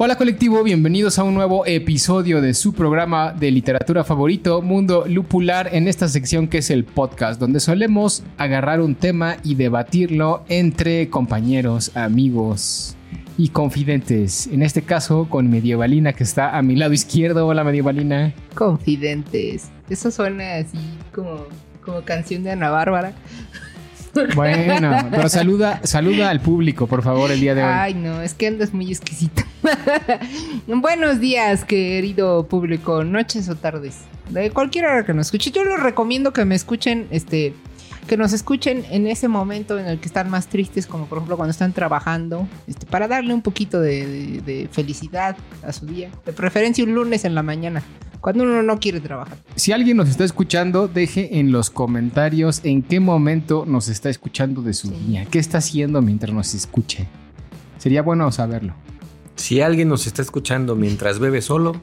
Hola colectivo, bienvenidos a un nuevo episodio de su programa de literatura favorito, Mundo Lupular, en esta sección que es el podcast, donde solemos agarrar un tema y debatirlo entre compañeros, amigos y confidentes. En este caso con Medievalina que está a mi lado izquierdo. Hola Medievalina. Confidentes. Eso suena así como, como canción de Ana Bárbara. Bueno, pero saluda, saluda al público, por favor, el día de hoy. Ay, no, es que andas muy exquisito. Buenos días, querido público, noches o tardes. De cualquier hora que nos escuche. Yo les recomiendo que me escuchen, este, que nos escuchen en ese momento en el que están más tristes, como por ejemplo cuando están trabajando, este, para darle un poquito de, de- de felicidad a su día. De preferencia un lunes en la mañana, cuando uno no quiere trabajar. Si alguien nos está escuchando, deje en los comentarios en qué momento nos está escuchando de su Sí. día. ¿Qué está haciendo mientras nos escuche? Sería bueno saberlo. Si alguien nos está escuchando mientras bebe solo,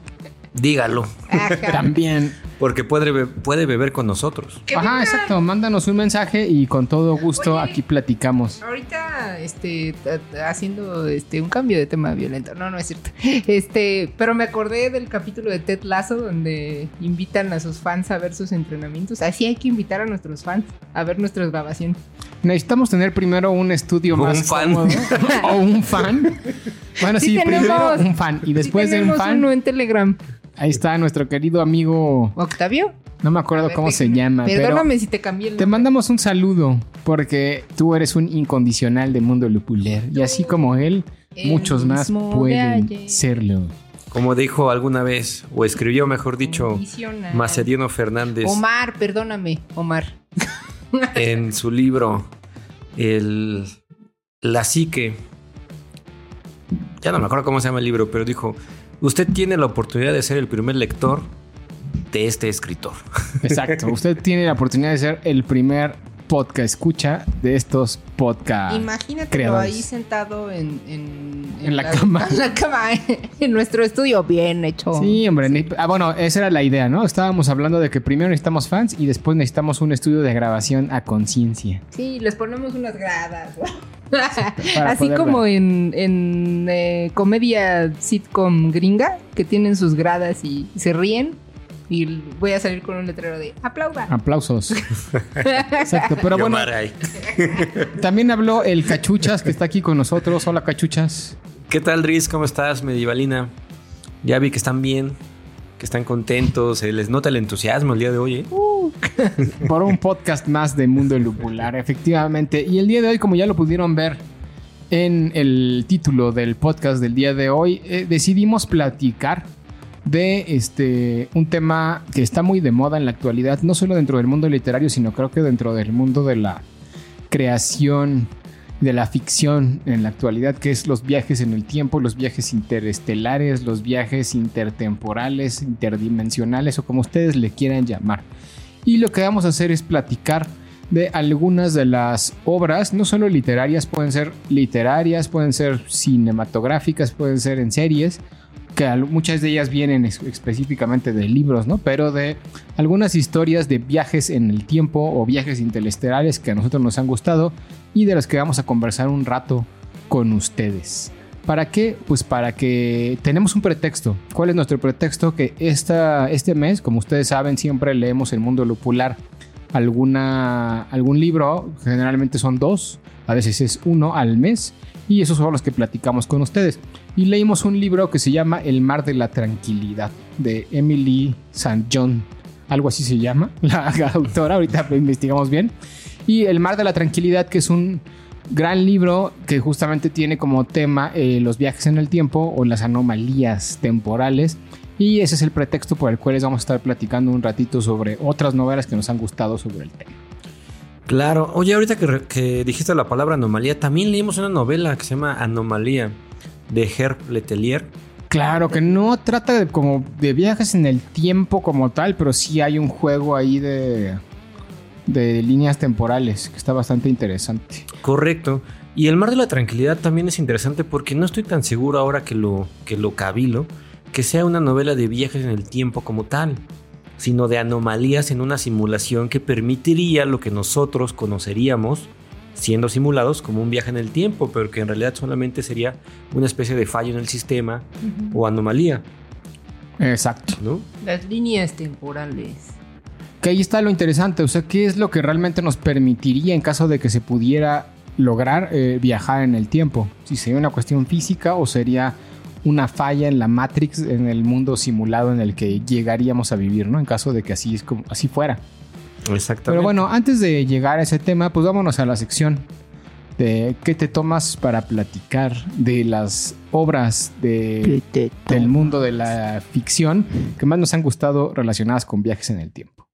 dígalo, Ajá. También. porque puede, be- puede beber con nosotros. Ajá, exacto. Mándanos un mensaje y con todo gusto Oye. aquí platicamos. Ahorita, este, haciendo este un cambio de tema violento. No, no es cierto. Este, pero me acordé del capítulo de Ted Lasso donde invitan a sus fans a ver sus entrenamientos. Así hay que invitar a nuestros fans a ver nuestras grabaciones. Necesitamos tener primero un estudio Un más fan. cómodo. o un fan. Bueno, sí, Sí primero un fan. Y después Sí de un fan, uno en Telegram. ahí está nuestro querido amigo. Octavio. No me acuerdo ver, cómo se llama. pero Perdóname si te cambié el Te nombre. mandamos un saludo porque tú eres un incondicional de Mundo Lupuler y así como él, El muchos más pueden serlo. Como dijo alguna vez, o escribió, mejor dicho. Macediano Fernández Omar, perdóname, Omar. en su libro el, La psique. Ya no me acuerdo cómo se llama el libro, pero dijo, usted tiene la oportunidad de ser el primer lector de este escritor. Exacto. Usted tiene la oportunidad de ser el primer podcast escucha de estos podcasts. Imagínatelo creadores. ahí sentado en, en, En la cama. En la cama, en nuestro estudio, bien hecho. Sí, hombre. Ah, bueno, esa era la idea, ¿no? Estábamos hablando de que primero necesitamos fans y después necesitamos un estudio de grabación a conciencia. Sí, les ponemos unas gradas. Así como en, en eh, comedia sitcom gringa, que tienen sus gradas y se ríen. Y voy a salir con un letrero de aplauda. Aplausos. Exacto. Pero bueno, también habló el Cachuchas que está aquí con nosotros. Hola, Cachuchas. ¿Qué tal, Riz? ¿Cómo estás, Medievalina? Ya vi que están bien, que están contentos, se les nota el entusiasmo el día de hoy, ¿eh? por un podcast más de Mundo Lupular, efectivamente. Y el día de hoy, como ya lo pudieron ver en el título del podcast del día de hoy, eh, decidimos platicar de este un tema que está muy de moda en la actualidad, no solo dentro del mundo literario, sino creo que dentro del mundo de la creación de la ficción en la actualidad, que es los viajes en el tiempo, los viajes interestelares, los viajes intertemporales, interdimensionales o como ustedes le quieran llamar. Y lo que vamos a hacer es platicar de algunas de las obras, no solo literarias, pueden ser literarias, pueden ser cinematográficas, pueden ser en series, que muchas de ellas vienen específicamente de libros, ¿no? Pero de algunas historias de viajes en el tiempo o viajes interestelares que a nosotros nos han gustado y de los que vamos a conversar un rato con ustedes. ¿Para qué? Pues para que tenemos un pretexto. ¿Cuál es nuestro pretexto? Que esta, este mes, como ustedes saben, siempre leemos El Mundo Lupular alguna, algún libro, generalmente son dos, a veces es uno al mes, y esos son los que platicamos con ustedes. Y leímos un libro que se llama El Mar de la Tranquilidad, de Emily St. John, algo así se llama, la autora, ahorita investigamos bien. Y El Mar de la Tranquilidad, que es un gran libro que justamente tiene como tema eh, los viajes en el tiempo o las anomalías temporales. Y ese es el pretexto por el cual les vamos a estar platicando un ratito sobre otras novelas que nos han gustado sobre el tema. Claro. Oye, ahorita que, dijiste la palabra anomalía, también leímos una novela que se llama Anomalía de Herb Letelier. Claro que no trata de como de viajes en el tiempo como tal, pero sí hay un juego ahí de de líneas temporales que está bastante interesante. Correcto. Y El Mar de la Tranquilidad también es interesante porque no estoy tan seguro ahora que lo, que lo cabilo, que sea una novela de viajes en el tiempo como tal, sino de anomalías en una simulación que permitiría lo que nosotros conoceríamos siendo simulados como un viaje en el tiempo, pero que en realidad solamente sería una especie de fallo en el sistema o anomalía, Exacto. ¿no? Las líneas temporales. Que ahí está lo interesante, o sea, ¿qué es lo que realmente nos permitiría en caso de que se pudiera lograr eh, viajar en el tiempo? Si sería una cuestión física o sería una falla en la Matrix, en el mundo simulado en el que llegaríamos a vivir, ¿no? En caso de que así, es como, así fuera. Exactamente. Pero bueno, antes de llegar a ese tema, pues vámonos a la sección de qué te tomas para platicar de las obras de, del mundo de la ficción que más nos han gustado relacionadas con viajes en el tiempo.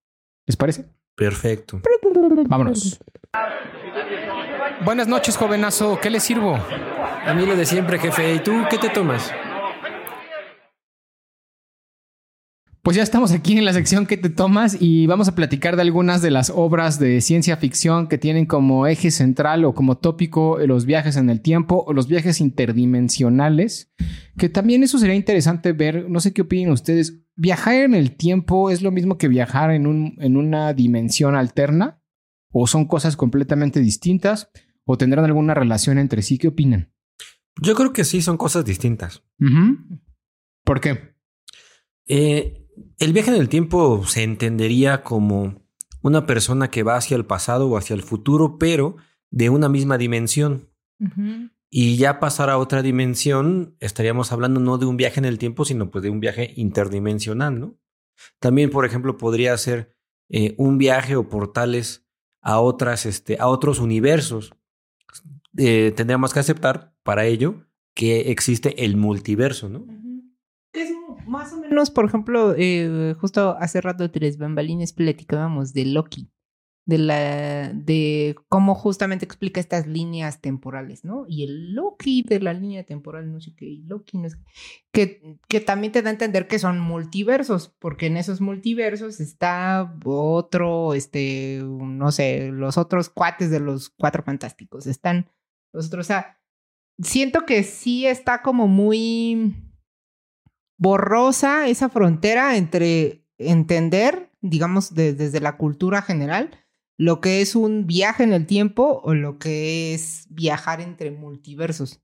¿Les parece? Perfecto. Vámonos. Buenas noches, jovenazo. ¿Qué le sirvo? A mí lo de siempre, jefe. ¿Y tú qué te tomas? Pues ya estamos aquí en la sección que te tomas y vamos a platicar de algunas de las obras de ciencia ficción que tienen como eje central o como tópico los viajes en el tiempo o los viajes interdimensionales, que también eso sería interesante ver, no sé qué opinan ustedes, ¿viajar en el tiempo es lo mismo que viajar en, un, en una dimensión alterna? ¿O son cosas completamente distintas? ¿O tendrán alguna relación entre sí? ¿Qué opinan? Yo creo que sí son cosas distintas. ¿Por qué? Eh, el viaje en el tiempo se entendería como una persona que va hacia el pasado o hacia el futuro, pero de una misma dimensión. Y ya pasar a otra dimensión, estaríamos hablando no de un viaje en el tiempo, sino pues de un viaje interdimensional, ¿no? También, por ejemplo, podría ser eh, un viaje o portales a otras, este, a otros universos. Eh, tendríamos que aceptar para ello que existe el multiverso, ¿no? Es más o menos, por ejemplo, eh, justo hace rato tres bambalines platicábamos de Loki, de la de cómo justamente explica estas líneas temporales, ¿no? Y el Loki de la línea temporal, no sé qué, y Loki no sé qué, que, que también te da a entender que son multiversos, porque en esos multiversos está otro, este, no sé, los otros cuates de los cuatro fantásticos, están los otros, o sea, siento que sí está como muy borrosa esa frontera entre entender, digamos, de- desde la cultura general, lo que es un viaje en el tiempo o lo que es viajar entre multiversos.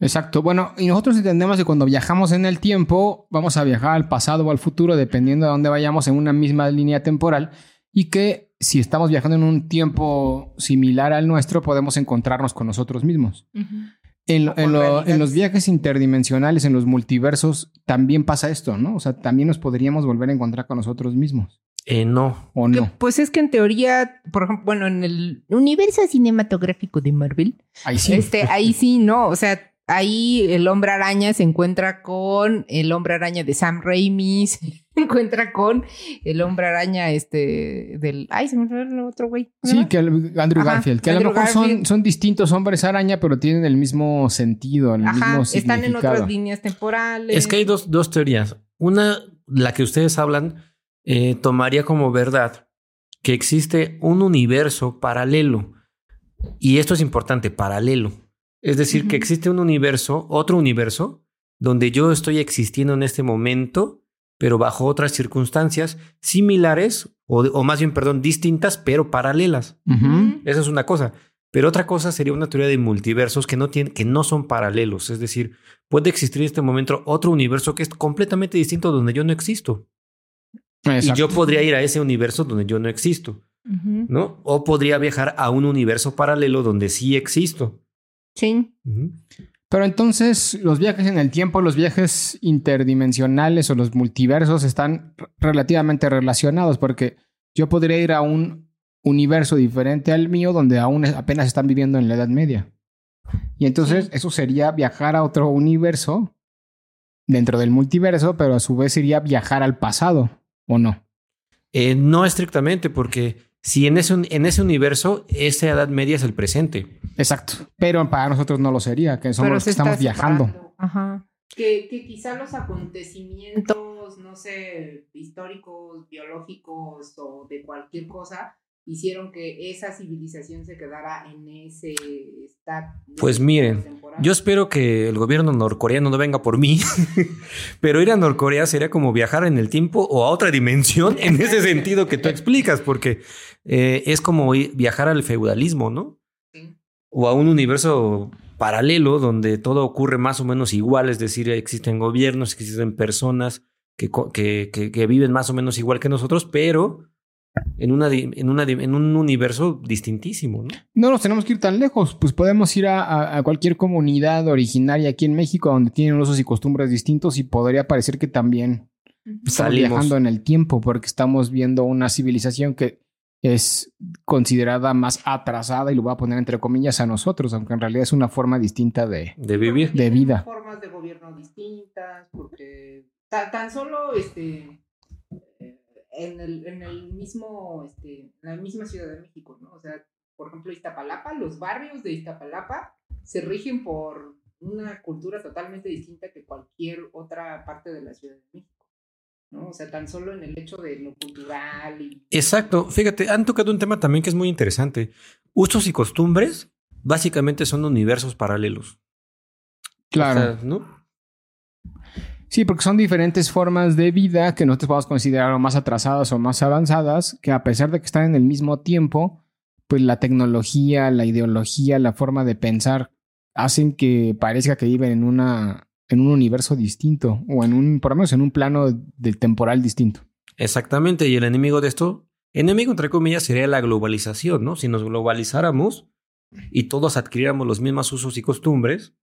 Exacto. Bueno, y nosotros entendemos que cuando viajamos en el tiempo, vamos a viajar al pasado o al futuro, dependiendo de dónde vayamos en una misma línea temporal, y que si estamos viajando en un tiempo similar al nuestro, podemos encontrarnos con nosotros mismos. En lo- en realidades. los viajes interdimensionales, en los multiversos, también pasa esto, ¿no? O sea, también nos podríamos volver a encontrar con nosotros mismos. Eh, no. ¿O Que, no? Pues es que en teoría, por ejemplo, bueno, en el universo cinematográfico de Marvel, Ahí sí. Este, ahí sí, no, o sea, ahí el hombre araña se encuentra con el hombre araña de Sam Raimi, se encuentra con el hombre araña este del, ay, se me olvidó el otro güey. ¿cómo se Sí, que el- Andrew Ajá, Garfield, que a lo mejor son, son distintos hombres araña, pero tienen el mismo sentido, el Ajá, mismo están en otras líneas temporales. Es que hay dos, dos teorías. Una, la que ustedes hablan, eh, tomaría como verdad que existe un universo paralelo. Y esto es importante, paralelo. Es decir, que existe un universo, otro universo, donde yo estoy existiendo en este momento, pero bajo otras circunstancias similares, o, o más bien, perdón, distintas, pero paralelas. Esa es una cosa. Pero otra cosa sería una teoría de multiversos que no, tienen, que no son paralelos. Es decir, puede existir en este momento otro universo que es completamente distinto donde yo no existo. Y yo podría ir a ese universo donde yo no existo. ¿no? O podría viajar a un universo paralelo donde sí existo. Sí. Ujú. Pero entonces los viajes en el tiempo, los viajes interdimensionales o los multiversos están relativamente relacionados porque yo podría ir a un universo diferente al mío donde aún apenas están viviendo en la Edad Media. Y entonces eso sería viajar a otro universo dentro del multiverso, pero a su vez sería viajar al pasado, ¿o no? Eh, no estrictamente, porque si en ese, en ese universo esa edad media es el presente. Exacto. Pero para nosotros no lo sería, que somos Pero los que estamos viajando. separando. Ajá. Que, que quizá los acontecimientos, no sé, históricos, biológicos o de cualquier cosa, hicieron que esa civilización se quedara en ese estado. Pues miren, Yo espero que el gobierno norcoreano no venga por mí, pero ir a Norcorea sería como viajar en el tiempo o a otra dimensión en ese sentido que tú explicas, porque eh, es como viajar al feudalismo, ¿no? Sí. o a un universo paralelo donde todo ocurre más o menos igual, es decir, existen gobiernos, existen personas que, que, que, viven más o menos igual que nosotros, pero en, una, en, una, en un universo distintísimo. ¿no? no nos tenemos que ir tan lejos, pues podemos ir a, a, cualquier comunidad originaria aquí en México donde tienen usos y costumbres distintos y podría parecer que también estamos viajando en el tiempo porque estamos viendo una civilización que es considerada más atrasada y lo voy a poner entre comillas a nosotros, aunque en realidad es una forma distinta de, de vivir, de vida. Formas de gobierno distintas, porque tan, solo este en el, en el mismo, este, en la misma Ciudad de México, ¿no? O sea, por ejemplo, Iztapalapa, los barrios de Iztapalapa se rigen por una cultura totalmente distinta que cualquier otra parte de la Ciudad de México. ¿No? O sea, tan solo en el hecho de lo cultural. Y... Exacto. Fíjate, han tocado un tema también que es muy interesante. Usos y costumbres básicamente son universos paralelos. Claro. ¿no? Sí, porque son diferentes formas de vida que nosotros podemos considerar más atrasadas o más avanzadas, que a pesar de que están en el mismo tiempo, pues la tecnología, la ideología, la forma de pensar hacen que parezca que viven en una en un universo distinto o en un, por lo menos en un plano de temporal distinto. Exactamente, y el enemigo de esto, enemigo entre comillas, sería la globalización, ¿no? Si nos globalizáramos y todos adquiriéramos los mismos usos y costumbres,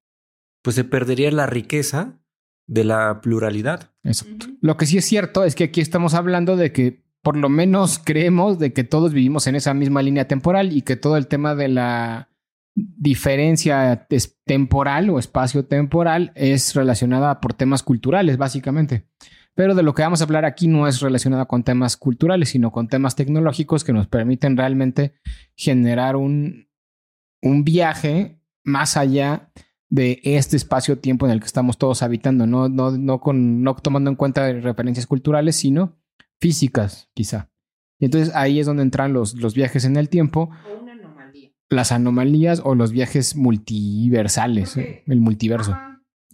pues se perdería la riqueza de la pluralidad. Exacto. Lo que sí es cierto es que aquí estamos hablando de que por lo menos creemos de que todos vivimos en esa misma línea temporal y que todo el tema de la diferencia temporal o espacio temporal es relacionada por temas culturales, básicamente. Pero de lo que vamos a hablar aquí no es relacionada con temas culturales, sino con temas tecnológicos que nos permiten realmente generar un, un viaje más allá de este espacio-tiempo en el que estamos todos habitando, no, no, no, con, no tomando en cuenta referencias culturales, sino físicas, quizá. Y entonces ahí es donde entran los, los viajes en el tiempo las anomalías o los viajes multiversales, eh, el multiverso.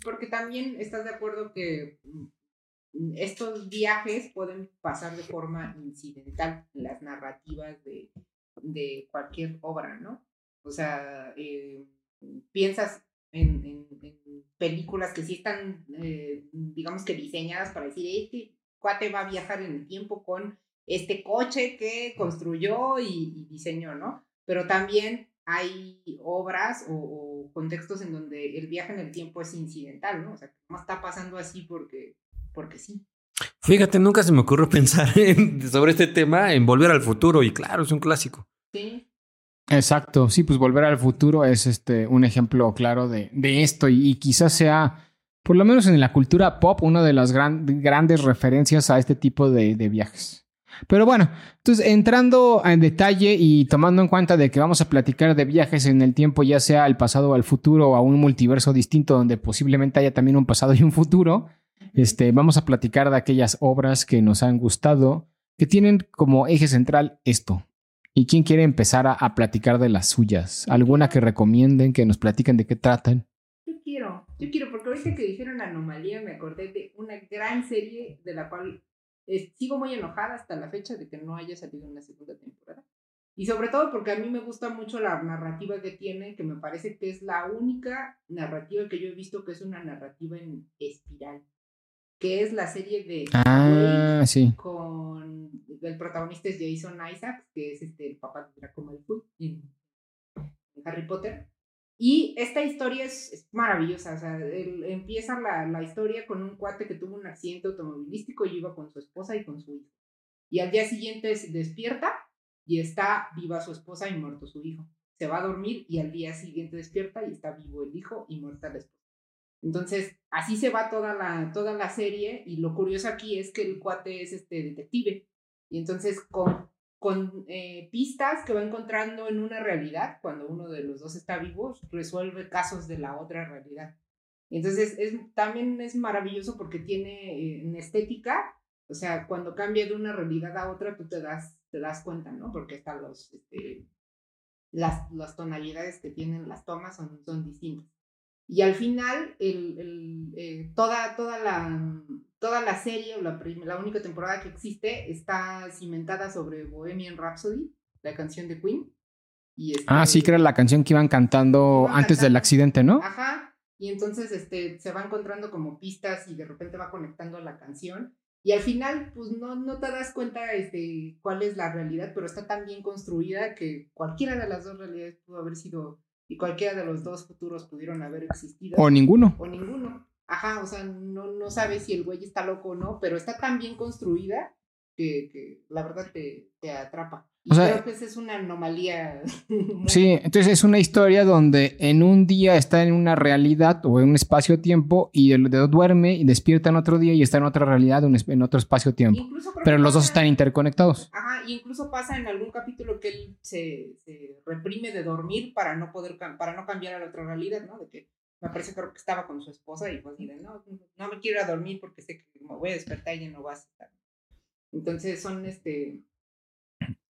porque también estás de acuerdo que mm, estos viajes pueden pasar de forma incidental en las narrativas de, de cualquier obra, ¿no? O sea, eh, piensas en, en, películas que sí están, eh, digamos que diseñadas para decir, este cuate va a viajar en el tiempo con este coche que construyó y diseñó, ¿no? pero también hay obras o, contextos en donde el viaje en el tiempo es incidental, ¿no? O sea, no está pasando así porque, porque sí. Fíjate, nunca se me ocurrió pensar sobre este tema en Volver al Futuro y claro, es un clásico. Sí. Exacto, sí, pues Volver al Futuro es este un ejemplo claro de, de esto y, quizás sea, por lo menos en la cultura pop, una de las grandes referencias a este tipo de, de viajes. Pero bueno, entonces entrando en detalle y tomando en cuenta de que vamos a platicar de viajes en el tiempo, ya sea al pasado o al futuro o a un multiverso distinto donde posiblemente haya también un pasado y un futuro, este, vamos a platicar de aquellas obras que nos han gustado, que tienen como eje central esto. ¿Y quién quiere empezar a, platicar de las suyas? ¿Alguna que recomienden, que nos platiquen de qué tratan? Yo quiero, yo quiero, porque ahorita que dijeron Anomalía me acordé de una gran serie de la cual sigo muy enojada hasta la fecha de que no haya salido una segunda temporada. Y sobre todo porque a mí me gusta mucho la narrativa que tiene, que me parece que es la única narrativa que yo he visto que es una narrativa en espiral. Que es la serie de ah, sí. con el protagonista es Jason Isaacs, que es este el papá de Draco Malfoy en Harry Potter. Y esta historia es, maravillosa, o sea, empieza la, la, historia con un cuate que tuvo un accidente automovilístico y iba con su esposa y con su hijo. Y al día siguiente se despierta y está viva su esposa y muerto su hijo. Se va a dormir y al día siguiente despierta y está vivo el hijo y muerta la esposa. Entonces, así se va toda la, toda la serie y lo curioso aquí es que el cuate es este detective. Y entonces con con eh, pistas que va encontrando en una realidad, cuando uno de los dos está vivo, resuelve casos de la otra realidad. Entonces, es, también es maravilloso porque tiene eh, en estética, o sea, cuando cambia de una realidad a otra, tú te das, te das cuenta, ¿no? Porque están los, este, las, las tonalidades que tienen las tomas son, son distintas. Y al final, el, el, eh, toda, toda la toda la serie, la, la única temporada que existe, está cimentada sobre Bohemian Rhapsody, la canción de Queen. Y este, Ah, sí, que era la canción que iban cantando Iban antes del cantando. accidente, ¿no? Ajá. Y entonces este, se va encontrando como pistas y de repente va conectando la canción. Y al final, pues no, no te das cuenta este, cuál es la realidad, pero está tan bien construida que cualquiera de las dos realidades pudo haber sido, y cualquiera de los dos futuros pudieron haber existido. O ninguno. o ninguno. Ajá, o sea, no, no sabes si el güey está loco o no, pero está tan bien construida que, que la verdad te, te atrapa. Y O sea, creo que esa es una anomalía. Sí, entonces es una historia donde en un día está en una realidad o en un espacio-tiempo y el dedo duerme y despierta en otro día y está en otra realidad en otro espacio-tiempo. Pero los dos están interconectados. Ajá, y incluso pasa en algún capítulo que él se, se reprime de dormir para no poder para no cambiar a la otra realidad, ¿no? De que me parece creo que estaba con su esposa y así de no, no me quiero ir a dormir porque sé que me voy a despertar y ya no vas a estar. Entonces son este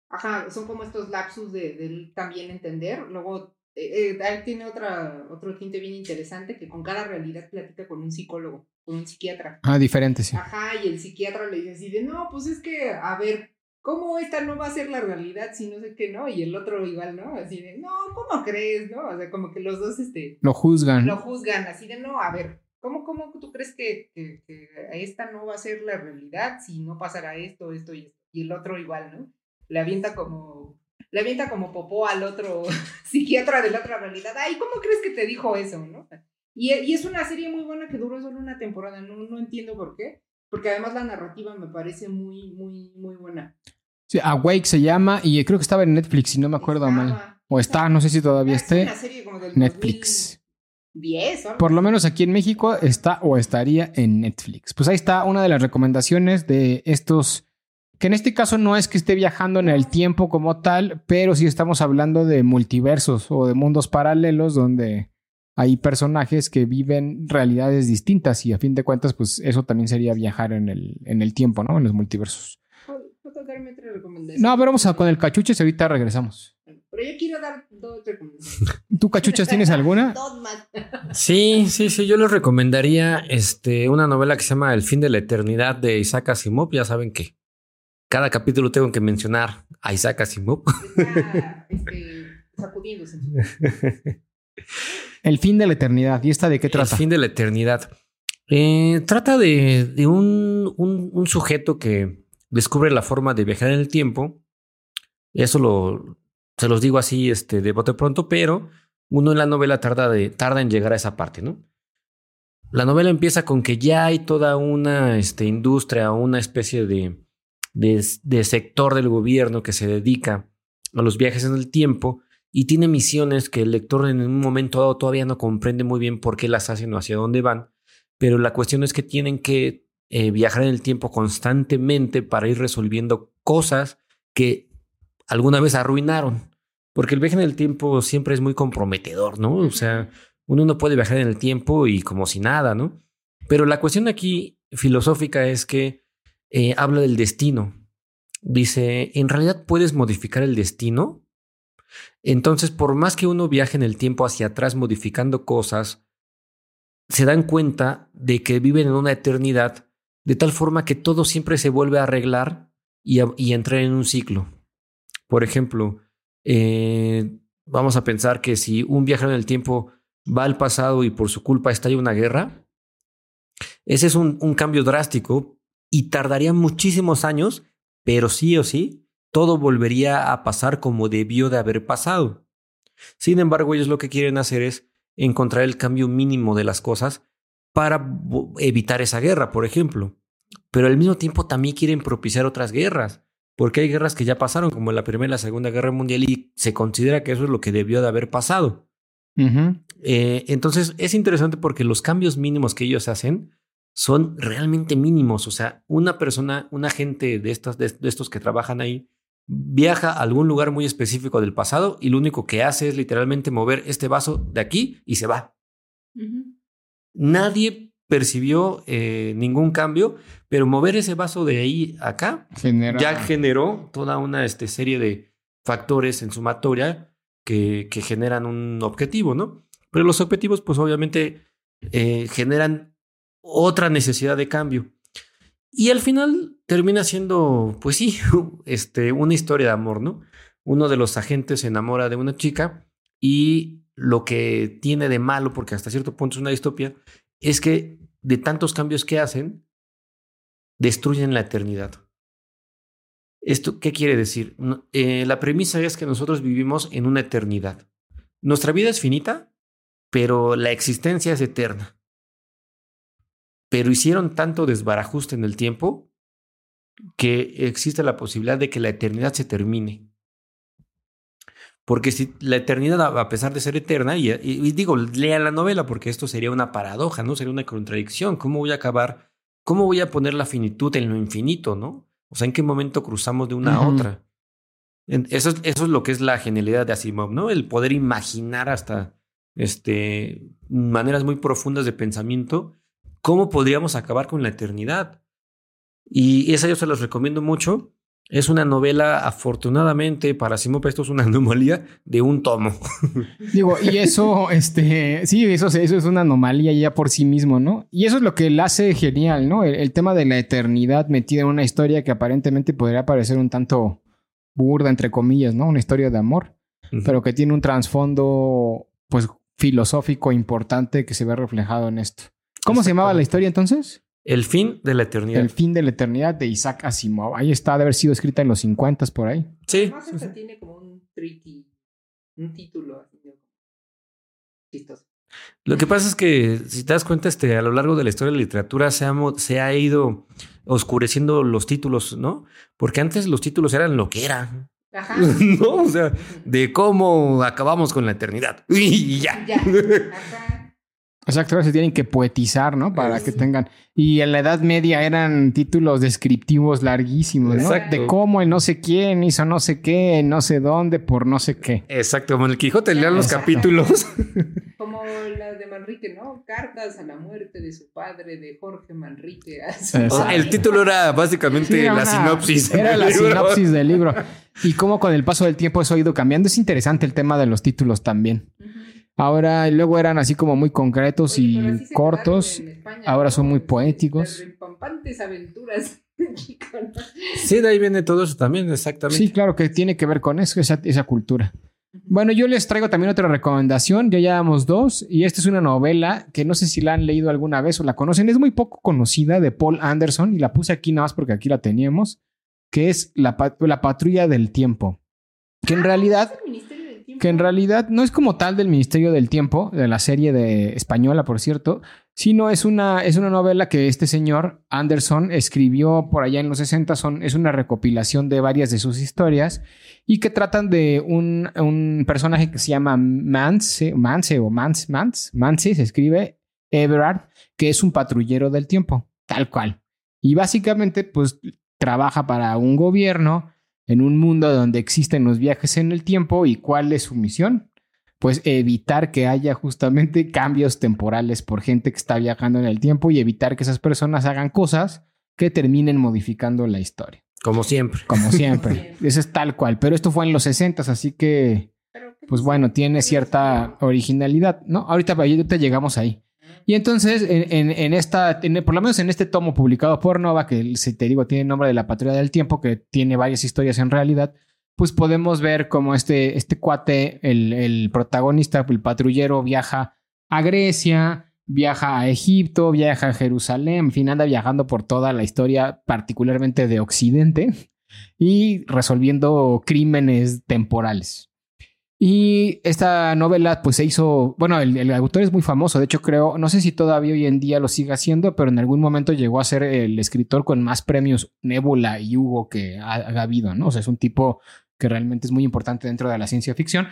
ajá, son como estos lapsus de, de también entender. Luego eh, eh, tiene otra, otro tinte bien interesante que con cada realidad platica con un psicólogo, con un psiquiatra. Ah, diferente, sí. Ajá, y el psiquiatra le dice así de, no, pues es que, a ver, ¿cómo esta no va a ser la realidad si no sé qué, no? Y el otro igual, ¿no? Así de, no, ¿cómo crees, no? O sea, como que los dos, este, Lo juzgan. lo juzgan, así de, no, a ver, ¿cómo, cómo tú crees que, que, que esta no va a ser la realidad si no pasará esto, esto y esto? Y el otro igual, ¿no? Le avienta como, le avienta como popó al otro psiquiatra de la otra realidad. Ay, ¿cómo crees que te dijo eso, no? Y, y es una serie muy buena que duró solo una temporada, no, no entiendo por qué. Porque además la narrativa me parece muy, muy, muy buena. Sí, Awake se llama y creo que estaba en Netflix, si no me acuerdo mal. O está, no sé si todavía es esté. una serie como del Netflix. 2010 o algo Por lo menos aquí en México está o estaría en Netflix. Pues ahí está una de las recomendaciones de estos, que en este caso no es que esté viajando en el tiempo como tal, pero sí estamos hablando de multiversos o de mundos paralelos donde hay personajes que viven realidades distintas y a fin de cuentas, pues eso también sería viajar en el, en el tiempo, ¿no? En los multiversos. ¿Puedo- tocarme otra recomendación? No, pero vamos a con el cachuches y ahorita regresamos. Pero yo quiero dar dos recomendaciones. ¿Tú cachuchas tienes alguna? Dos más. Sí, sí, sí, yo les recomendaría este, una novela que se llama El fin de la eternidad de Isaac Asimov. Ya saben que cada capítulo tengo que mencionar a Isaac Asimov. Está este, sacudiéndose. El fin de la eternidad. ¿Y esta de qué trata? El fin de la eternidad. Eh, trata de, de un, un- un sujeto que descubre la forma de viajar en el tiempo. Eso lo, se los digo así este, de bote pronto, pero uno en la novela tarda, de, tarda en llegar a esa parte, ¿no? La novela empieza con que ya hay toda una este, industria, una especie de, de, de sector del gobierno que se dedica a los viajes en el tiempo y tiene misiones que el lector en un momento dado todavía no comprende muy bien por qué las hacen o hacia dónde van, pero la cuestión es que tienen que eh, viajar en el tiempo constantemente para ir resolviendo cosas que alguna vez arruinaron, porque el viaje en el tiempo siempre es muy comprometedor, ¿no? O sea, uno no puede viajar en el tiempo y como si nada, ¿no? Pero la cuestión aquí filosófica es que eh, habla del destino. Dice, ¿en realidad puedes modificar el destino? Entonces, por más que uno viaje en el tiempo hacia atrás modificando cosas, se dan cuenta de que viven en una eternidad de tal forma que todo siempre se vuelve a arreglar y, a- entrar en un ciclo. Por ejemplo, eh, vamos a pensar que si un viajero en el tiempo va al pasado y por su culpa estalla una guerra, ese es un, un cambio drástico y tardaría muchísimos años, pero sí o sí, todo volvería a pasar como debió de haber pasado. Sin embargo, ellos lo que quieren hacer es encontrar el cambio mínimo de las cosas para evitar esa guerra, por ejemplo. Pero al mismo tiempo también quieren propiciar otras guerras, porque hay guerras que ya pasaron, como la Primera y la Segunda Guerra Mundial, y se considera que eso es lo que debió de haber pasado. Eh, entonces es interesante porque los cambios mínimos que ellos hacen son realmente mínimos. O sea, una persona, un agente de, estas, de, de estos que trabajan ahí, viaja a algún lugar muy específico del pasado y lo único que hace es literalmente mover este vaso de aquí y se va. Nadie percibió eh, ningún cambio, pero mover ese vaso de ahí a acá Genera- ya generó toda una este, serie de factores en sumatoria que, que generan un objetivo, ¿no? Pero los objetivos, pues obviamente, eh, generan otra necesidad de cambio. Y al final termina siendo, pues sí, este, una historia de amor, ¿no? uno de los agentes se enamora de una chica y lo que tiene de malo, porque hasta cierto punto es una distopia, es que de tantos cambios que hacen, destruyen la eternidad. ¿Esto qué quiere decir? Eh, la premisa es que nosotros vivimos en una eternidad. Nuestra vida es finita, pero la existencia es eterna. Pero hicieron tanto desbarajuste en el tiempo que existe la posibilidad de que la eternidad se termine. Porque si la eternidad, a pesar de ser eterna, y, digo, lean la novela, porque esto sería una paradoja, ¿no? Sería una contradicción. ¿Cómo voy a acabar? ¿Cómo voy a poner la finitud en lo infinito, no? O sea, ¿en qué momento cruzamos de una a otra? Eso, eso es lo que es la genialidad de Asimov, ¿no? El poder imaginar hasta este, maneras muy profundas de pensamiento cómo podríamos acabar con la eternidad. Y esa yo se los recomiendo mucho. Es una novela, afortunadamente, para Asimov esto es una anomalía de un tomo. Digo, y eso, este, sí, eso, eso es una anomalía ya por sí mismo, ¿no? Y eso es lo que le hace genial, ¿no? El, tema de la eternidad metida en una historia que aparentemente podría parecer un tanto burda, entre comillas, ¿no? Una historia de amor, pero que tiene un trasfondo, pues, filosófico importante que se ve reflejado en esto. ¿Cómo se llamaba la historia entonces? El fin de la eternidad. El fin de la eternidad de Isaac Asimov. Ahí está, de haber sido escrita en los 50 por ahí. Sí. Además, esta tiene como un tricky, un título chistoso. Lo que pasa es que, si te das cuenta, este, a lo largo de la historia de la literatura se ha, se ha ido oscureciendo los títulos, ¿no? Porque antes los títulos eran lo que era. Ajá. ¿No? O sea, de cómo acabamos con la eternidad. Y ya. ya. Ajá. Exacto, se tienen que poetizar, ¿no? Para que tengan. Y en la Edad Media eran títulos descriptivos larguísimos, ¿no? De cómo el no sé quién hizo no sé qué, no sé dónde, por no sé qué. Exacto, como en el Quijote lean los capítulos. Como la de Manrique, ¿no? Cartas a la muerte de su padre, de Jorge Manrique. el título era básicamente la sinopsis. Era la sinopsis del libro. Y cómo con el paso del tiempo eso ha ido cambiando. Es interesante el tema de los títulos también. Ahora, luego eran así como muy concretos y cortos. Ahora son muy poéticos. aventuras. sí, de ahí viene todo eso también, exactamente. Sí, claro que tiene que ver con eso, esa, esa cultura. Bueno, yo les traigo también otra recomendación. Ya llevamos dos. Y esta es una novela que no sé si la han leído alguna vez o la conocen. Es muy poco conocida de Paul Anderson y la puse aquí nada más porque aquí la teníamos. Que es La, la Patrulla del Tiempo. Que en ah, que en realidad no es como tal del Ministerio del Tiempo, de la serie de española, por cierto, sino es una, es una novela que este señor Anderson escribió por allá en los 60, son, es una recopilación de varias de sus historias y que tratan de un, un personaje que se llama Mance, Mance o Mance, Mance, Mance se escribe Everard, que es un patrullero del tiempo, tal cual. Y básicamente, pues trabaja para un gobierno en un mundo donde existen los viajes en el tiempo y cuál es su misión. Pues evitar que haya justamente cambios temporales por gente que está viajando en el tiempo y evitar que esas personas hagan cosas que terminen modificando la historia. Como siempre. Como siempre. Eso es tal cual. Pero esto fue en los 60, así que, pues bueno, tiene cierta originalidad, ¿no? Ahorita, ahorita llegamos ahí. Y entonces, en, esta, por lo menos en este tomo publicado por Nova, que si te digo tiene el nombre de la Patrulla del Tiempo, que tiene varias historias en realidad, pues podemos ver cómo este, este cuate, el, el protagonista, el patrullero, viaja a Grecia, viaja a Egipto, viaja a Jerusalén, en fin, anda viajando por toda la historia, particularmente de Occidente, y resolviendo crímenes temporales. Y esta novela pues se hizo, bueno, el, autor es muy famoso, de hecho creo, no sé si todavía hoy en día lo sigue haciendo, pero en algún momento llegó a ser el escritor con más premios Nebula y Hugo que ha, habido, ¿no? O sea, es un tipo que realmente es muy importante dentro de la ciencia ficción,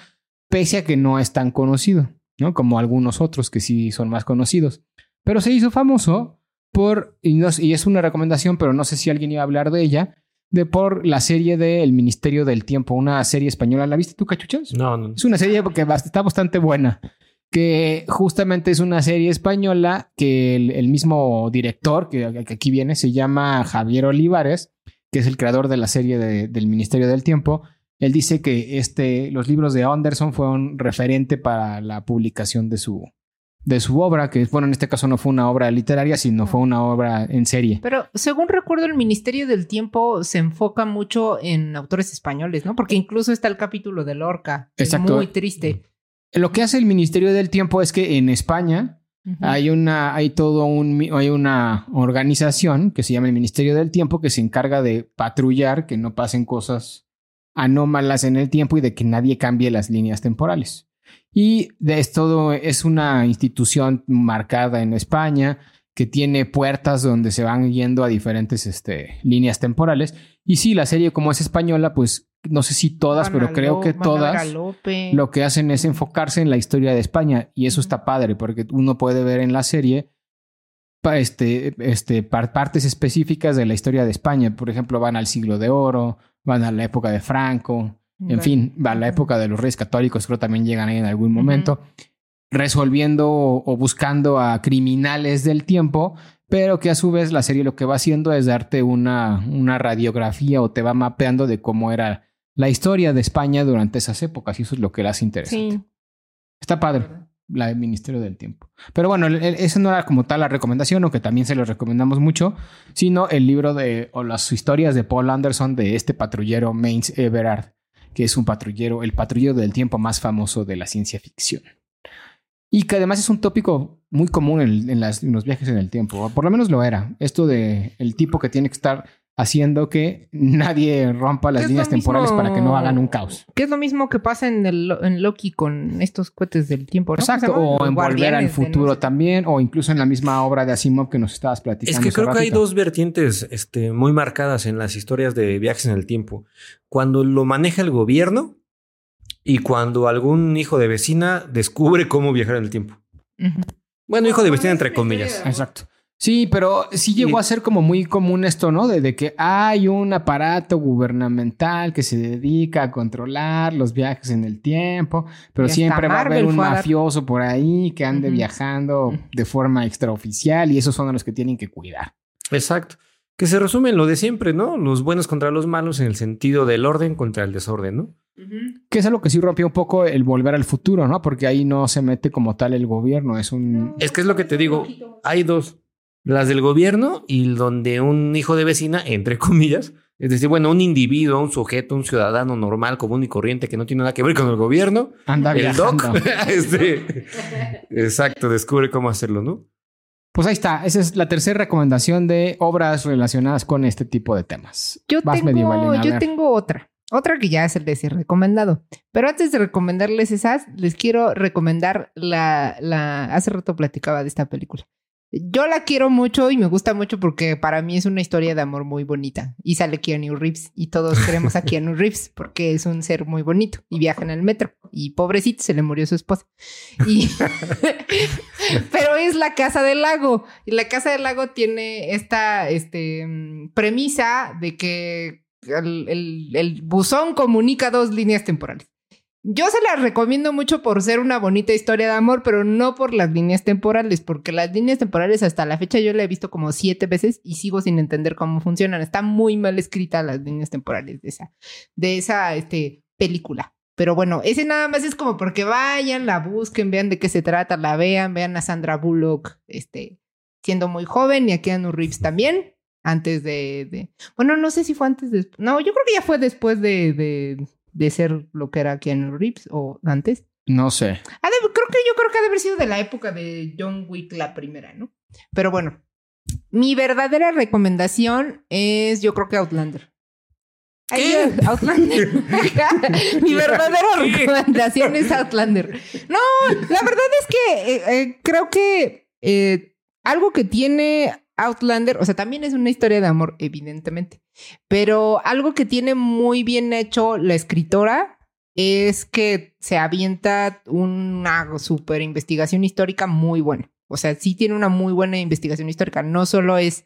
pese a que no es tan conocido, ¿no? Como algunos otros que sí son más conocidos. Pero se hizo famoso por, y, y es una recomendación, pero no sé si alguien iba a hablar de ella, de por la serie de El Ministerio del Tiempo, una serie española. ¿La viste tú, cachuchas? No, no. Es una serie que está bastante buena. Que justamente es una serie española que el, mismo director, que, aquí viene, se llama Javier Olivares, que es el creador de la serie del Ministerio del Tiempo. Él dice que este, los libros de Anderson fueron referente para la publicación de su, de su obra, que bueno, en este caso no fue una obra literaria, sino fue una obra en serie. Pero según recuerdo, el Ministerio del Tiempo se enfoca mucho en autores españoles, ¿no? Porque incluso está el capítulo de Lorca. que Exacto. Es muy triste. Lo que hace el Ministerio del Tiempo es que en España hay una, hay todo un, hay una organización que se llama el Ministerio del Tiempo que se encarga de patrullar que no pasen cosas anómalas en el tiempo y de que nadie cambie las líneas temporales. Y de es todo, es una institución marcada en España que tiene puertas donde se van yendo a diferentes este, líneas temporales. Y sí, la serie como es española, pues no sé si todas, pero creo que todas lo que hacen es enfocarse en la historia de España y eso está padre porque uno puede ver en la serie este, este, par- partes específicas de la historia de España. Por ejemplo, van al siglo de oro, van a la época de Franco, en fin, va a la época de los reyes católicos, creo también llegan ahí en algún momento, resolviendo o buscando a criminales del tiempo, pero que a su vez la serie lo que va haciendo es darte una, una radiografía o te va mapeando de cómo era la historia de España durante esas épocas y eso es lo que la hace interesante. Sí. Está padre, la del Ministerio del Tiempo. Pero bueno, esa no era como tal la recomendación, aunque también se lo recomendamos mucho, sino el libro de, o las historias de Paul Anderson de este patrullero Mains Everard, que es un patrullero, el patrullero del tiempo más famoso de la ciencia ficción. Y que además es un tópico muy común en, en los viajes en el tiempo, o por lo menos lo era. Esto de el tipo que tiene que estar haciendo que nadie rompa las líneas temporales mismo- para que no hagan un caos. Que es lo mismo que pasa en, el, en Loki con estos cohetes del tiempo, ¿no? Exacto, o en Volver al no Futuro sé- también, o incluso en la misma obra de Asimov que nos estabas platicando. Es que creo que hay dos vertientes este, muy marcadas en las historias de viajes en el tiempo. Cuando lo maneja el gobierno y cuando algún hijo de vecina descubre cómo viajar en el tiempo. Bueno, hijo de vecina entre comillas. Exacto. Sí, pero sí llegó Y- a ser como muy común esto, ¿no? De, de que hay un aparato gubernamental que se dedica a controlar los viajes en el tiempo, pero siempre va a haber un mafioso por ahí que ande viajando de forma extraoficial y esos son los que tienen que cuidar. Exacto. Que se resume en lo de siempre, ¿no? Los buenos contra los malos en el sentido del orden contra el desorden, ¿no? Que es algo que sí rompió un poco el volver al futuro, ¿no? Porque ahí no se mete como tal el gobierno, es un... Es que es lo que te digo. Hay dos. Las del gobierno y donde un hijo de vecina, entre comillas, es decir, bueno, un individuo, un sujeto, un ciudadano normal, común y corriente que no tiene nada que ver con el gobierno, Anda el viajando. doc, este, exacto, descubre cómo hacerlo, ¿no? Pues ahí está. Esa es la tercera recomendación de obras relacionadas con este tipo de temas. Yo Vas, tengo, yo tengo otra. Otra que ya se les he recomendado. Pero antes de recomendarles esas, les quiero recomendar la, la... Hace rato platicaba de esta película. Yo la quiero mucho y me gusta mucho porque para mí es una historia de amor muy bonita. Y sale Keanu Reeves y todos queremos a Keanu Reeves porque es un ser muy bonito y viaja en el metro. Y pobrecito, se le murió su esposa. Y... Pero es la Casa del Lago. Y la Casa del Lago tiene esta este, mm, premisa de que el, el- el buzón comunica dos líneas temporales. Yo se las recomiendo mucho por ser una bonita historia de amor, pero no por las líneas temporales, porque las líneas temporales hasta la fecha yo la he visto como siete veces y sigo sin entender cómo funcionan. Está muy mal escrita las líneas temporales de esa, de esa este, película. Pero bueno, ese nada más es como porque vayan, la busquen, vean de qué se trata, la vean, vean a Sandra Bullock, este, siendo muy joven y a Keanu Reeves también, antes de, bueno, no sé si fue antes no, yo creo que ya fue después de, de, de ser lo que era Keanu Reeves o antes. No sé. De- creo que yo creo que ha de haber sido de la época de John Wick la primera, ¿no? Pero bueno, mi verdadera recomendación es, yo creo que Outlander. Ay, ¿Qué? Dios, Outlander. mi verdadera recomendación es Outlander. No, la verdad es que eh, eh, creo que eh, algo que tiene Outlander, o sea, también es una historia de amor, evidentemente, pero algo que tiene muy bien hecho la escritora es que se avienta una super investigación histórica muy buena. O sea, sí tiene una muy buena investigación histórica. No solo es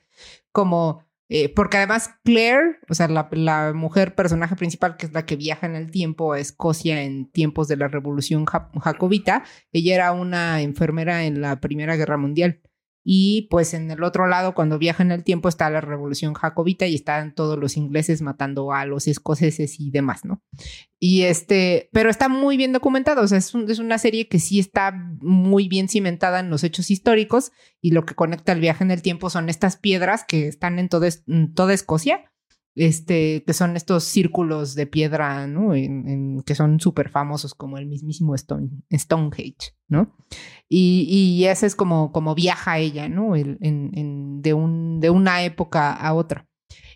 como. eh, porque además Claire, o sea, la, mujer personaje principal, que es la que viaja en el tiempo a Escocia en tiempos de la revolución ja- jacobita, ella era una enfermera en la Primera Guerra Mundial. Y pues en el otro lado, cuando viaja en el tiempo, está la revolución jacobita y están todos los ingleses matando a los escoceses y demás, ¿no? Y este, pero está muy bien documentado, o sea, es, es una serie que sí está muy bien cimentada en los hechos históricos y lo que conecta el viaje en el tiempo son estas piedras que están en toda, en toda Escocia este, que son estos círculos de piedra, ¿no? En, que son súper famosos, como el mismísimo Stone, Stonehenge, ¿no? Y, y ese es como, como viaja ella, ¿no? El, en, de, un, de una época a otra.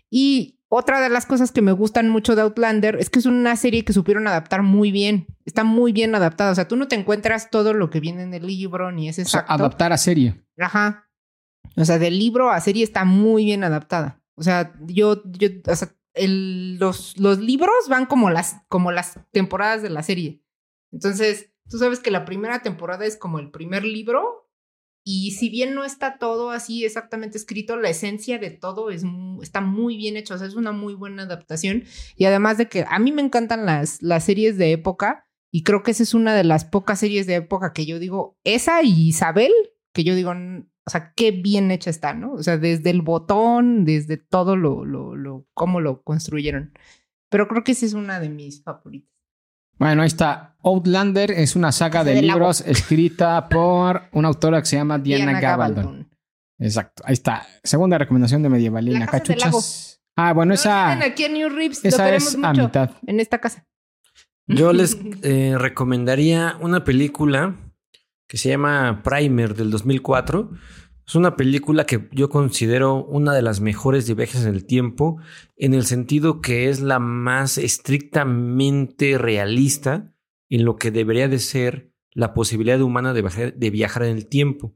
Y otra de las cosas que me gustan mucho de Outlander es que es una serie que supieron adaptar muy bien. Está muy bien adaptada. O sea, tú no te encuentras todo lo que viene en el libro, ni es exacto. O sea, adaptar a serie. Ajá. O sea, del libro a serie está muy bien adaptada. O sea, yo, yo, o sea, los, los libros van como las, como las temporadas de la serie. Entonces, tú sabes que la primera temporada es como el primer libro y si bien no está todo así exactamente escrito, la esencia de todo es, está muy bien hecho, o sea, es una muy buena adaptación. Y además de que a mí me encantan las, las series de época y creo que esa es una de las pocas series de época que yo digo, esa y Isabel, que yo digo, o sea, qué bien hecha está, ¿no? O sea, desde el botón, desde todo lo, lo, lo, cómo lo construyeron. Pero creo que esa es una de mis favoritas. Bueno, ahí está. Outlander es una saga de, libros escrita por una autora que se llama Diana, Gabaldon. Exacto, ahí está. Segunda recomendación de Medievalina. Cachuchas. Ah, bueno, esa. Aquí en New Rips, esa es a mitad. En esta casa. Yo les eh, recomendaría una película que se llama Primer del 2004. Es una película que yo considero una de las mejores de viajes en el tiempo, en el sentido que es la más estrictamente realista en lo que debería de ser la posibilidad humana de viajar, de viajar en el tiempo.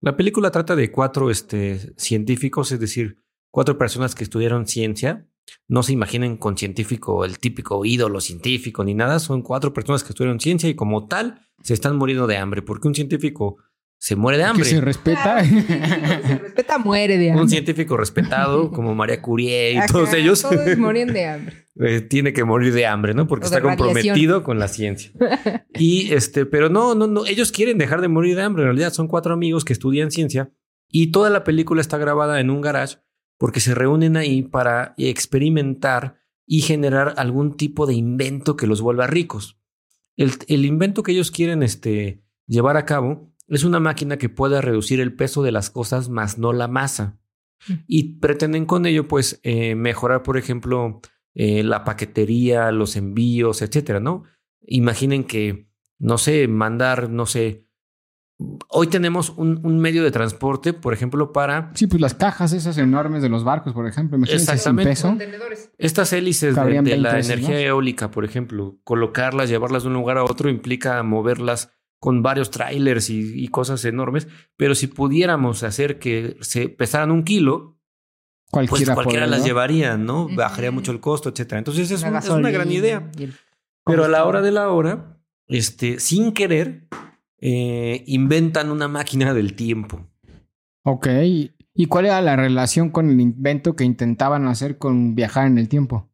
La película trata de cuatro este, científicos, es decir, cuatro personas que estudiaron ciencia. No se imaginen con científico el típico ídolo científico ni nada, son cuatro personas que estudiaron ciencia y como tal se están muriendo de hambre, porque un científico se muere de hambre. Que se respeta. se respeta, muere de hambre. Un científico respetado como María Curie y todos ellos. Todos morían de hambre. Eh, tiene que morir de hambre, ¿no? Porque está comprometido con la ciencia. Y este, pero no, no, no, ellos quieren dejar de morir de hambre. En realidad son cuatro amigos que estudian ciencia y toda la película está grabada en un garage porque se reúnen ahí para experimentar y generar algún tipo de invento que los vuelva ricos. El, invento que ellos quieren este, llevar a cabo es una máquina que pueda reducir el peso de las cosas, más no la masa. Mm. Y pretenden con ello, pues, eh, mejorar, por ejemplo, eh, la paquetería, los envíos, etcétera, ¿no? Imaginen que, no sé, mandar, no sé, Hoy tenemos un, medio de transporte, por ejemplo, para... Sí, pues las cajas esas enormes de los barcos, por ejemplo. Exactamente. Peso. Estas hélices de, la energía eólica, por ejemplo, colocarlas, llevarlas de un lugar a otro implica moverlas con varios trailers y, cosas enormes. Pero si pudiéramos hacer que se pesaran un kilo, pues cualquiera, pues cualquiera las llevaría, ¿no? Bajaría mucho el costo, etcétera. Entonces es, es una gran idea. Pero a la hora de la hora, este, sin querer, eh, inventan una máquina del tiempo. Ok. ¿Y cuál era la relación con el invento que intentaban hacer con viajar en el tiempo?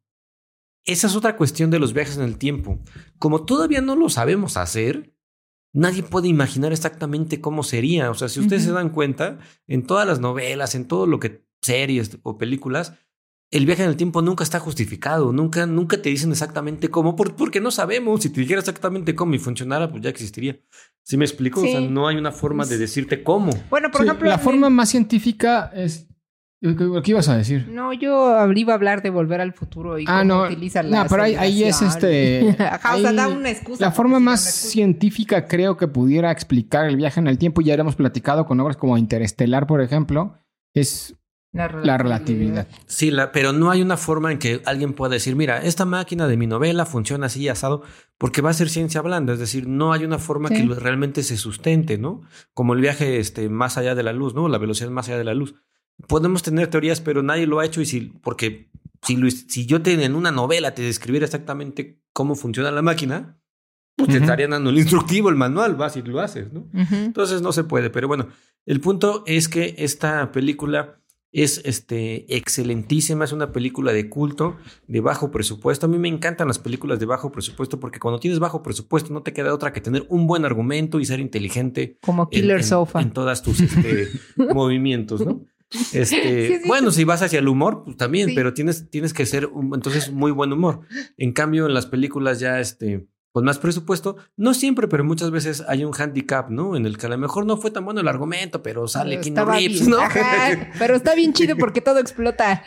Esa es otra cuestión de los viajes en el tiempo. Como todavía no lo sabemos hacer, nadie puede imaginar exactamente cómo sería. O sea, si ustedes se dan cuenta, en todas las novelas, en todo lo que series o películas, el viaje en el tiempo nunca está justificado, nunca, nunca te dicen exactamente cómo, porque no sabemos. Si te dijera exactamente cómo y funcionara, pues ya existiría. ¿Sí me explico? O sea, no hay una forma de decirte cómo. Bueno, por ejemplo. La forma más científica es. ¿Qué ibas a decir? No, yo iba a hablar de volver al futuro y ah, cómo utiliza la. No, pero ahí, es este. da una excusa. La forma más científica creo que pudiera explicar el viaje en el tiempo, ya hemos platicado con obras como Interestelar, por ejemplo, es la relatividad. Sí, la, pero no hay una forma en que alguien pueda decir, mira, esta máquina de mi novela funciona así asado, porque va a ser ciencia blanda, es decir, no hay una forma que realmente se sustente, ¿no? Como el viaje este, más allá de la luz, ¿no? La velocidad más allá de la luz. Podemos tener teorías, pero nadie lo ha hecho y si, porque si, si yo te, en una novela te describiera exactamente cómo funciona la máquina, pues te estarían dando el instructivo, el manual, vas y lo haces, ¿no? Entonces no se puede, pero bueno, el punto es que esta película Es este, excelentísima, es una película de culto, de bajo presupuesto. A mí me encantan las películas de bajo presupuesto porque cuando tienes bajo presupuesto no te queda otra que tener un buen argumento y ser inteligente. Como Killer en- Sofa. En todas tus este, movimientos, ¿no? Este, Sí, sí, bueno, si vas hacia el humor, pues también, pero tienes, tienes que ser un- entonces muy buen humor. En cambio, en las películas ya este, con más presupuesto, no siempre, pero muchas veces hay un handicap, ¿no? En el que a lo mejor no fue tan bueno el argumento, pero sale Reeves, bien. ¿no? Ajá, pero está bien chido porque todo explota.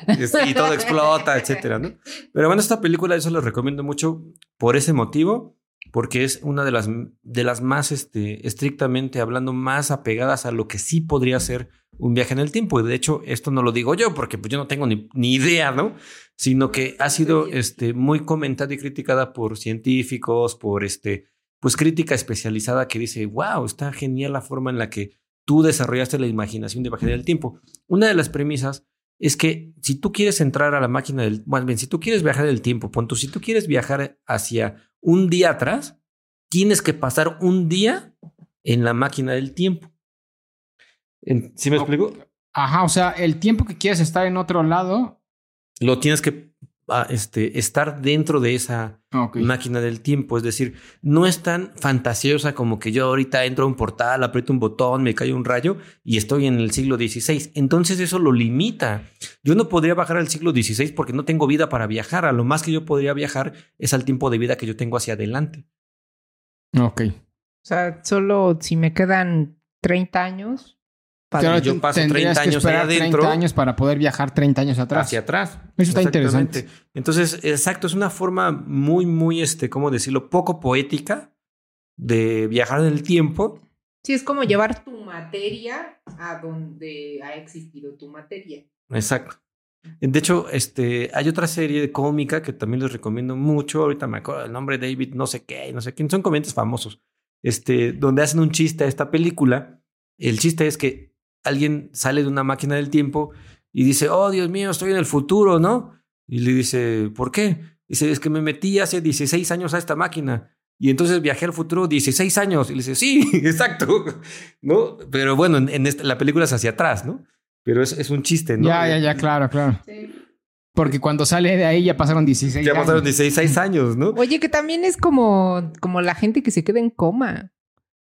Y todo explota, etcétera, ¿no? Pero bueno, esta película yo se la recomiendo mucho por ese motivo, porque es una de las, de las más este, estrictamente hablando, más apegadas a lo que sí podría ser un viaje en el tiempo. Y de hecho, esto no lo digo yo, porque pues, yo no tengo ni, ni idea, ¿no? Sino que ha sido este, muy comentada y criticada por científicos, por este, pues crítica especializada que dice, wow, está genial la forma en la que tú desarrollaste la imaginación de viaje en el tiempo. Una de las premisas es que si tú quieres entrar a la máquina del, más bien, si tú quieres viajar del tiempo, pon tú, si tú quieres viajar hacia un día atrás, tienes que pasar un día en la máquina del tiempo. ¿Sí me explico? Ajá, o sea, el tiempo que quieres estar en otro lado. Lo tienes que ah, este, estar dentro de esa máquina del tiempo. Es decir, no es tan fantasiosa como que yo ahorita entro a un portal, aprieto un botón, me cae un rayo y estoy en el siglo XVI. Entonces eso lo limita. Yo no podría bajar al siglo XVI porque no tengo vida para viajar. A lo más que yo podría viajar es al tiempo de vida que yo tengo hacia adelante. Ok. O sea, solo si me quedan 30 años. Padre. Claro, yo paso tendrías 30 que años adentro. 30 años para poder viajar 30 años atrás. Hacia atrás. Eso está interesante. Entonces, exacto, es una forma muy, muy, este, ¿cómo decirlo? Poco poética de viajar en el tiempo. Sí, es como llevar tu materia a donde ha existido tu materia. Exacto. De hecho, este, hay otra serie de cómica que también les recomiendo mucho. Ahorita me acuerdo el nombre David, no sé qué, no sé quién. Son comediantes famosos. Este, donde hacen un chiste a esta película. El chiste es que alguien sale de una máquina del tiempo y dice, oh Dios mío, estoy en el futuro, ¿no? Y le dice, ¿por qué? Dice, es que me metí hace 16 años a esta máquina. Y entonces viajé al futuro 16 años. Y le dice, sí, exacto. ¿No? Pero bueno, en, en esta- la película es hacia atrás, ¿no? Pero es, es un chiste, ¿no? Ya, ya, ya, claro, claro. Porque cuando sale de ahí ya pasaron 16 Ya años. pasaron 16 años, ¿no? Oye, que también es como, como la gente que se queda en coma.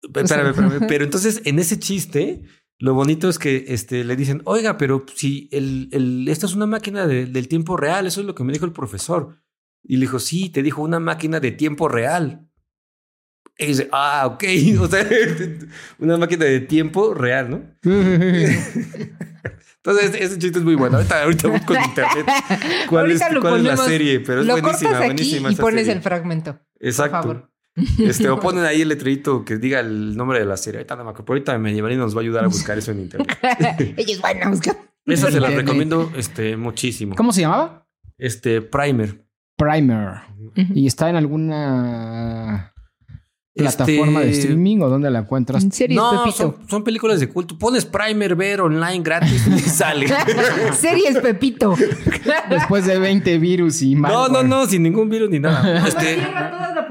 Espérame, espérame. Pero entonces, en ese chiste, lo bonito es que este, le dicen, oiga, pero si el, el, esta es una máquina de- del tiempo real, eso es lo que me dijo el profesor. Y le dijo, sí, te dijo una máquina de tiempo real. Y dice, ah, ok. O sea, una máquina de tiempo real, ¿no? Entonces, ese chiste es muy bueno. Ahorita, ahorita busco en internet cuál, es, Ahorita cuál es la serie, pero es Lo buenísima, cortas aquí buenísima. y pones serie. el fragmento. Exacto. Por favor. Este, o ponen ahí el letrerito que diga el nombre de la serie. Ahorita no me acuerdo, ahorita Medieval nos va a ayudar a buscar eso en internet. Ellos van a buscar. Esa se la recomiendo este, muchísimo. ¿Cómo se llamaba? Este, Primer. Primer. ¿Y está en alguna plataforma de Este, streaming o dónde la encuentras? En series, No, Pepito. son, son películas de culto. Pones Primer ver online gratis y sale. series, Pepito. Después de 20 virus y No, no, malware. no, sin ningún virus ni nada. Este,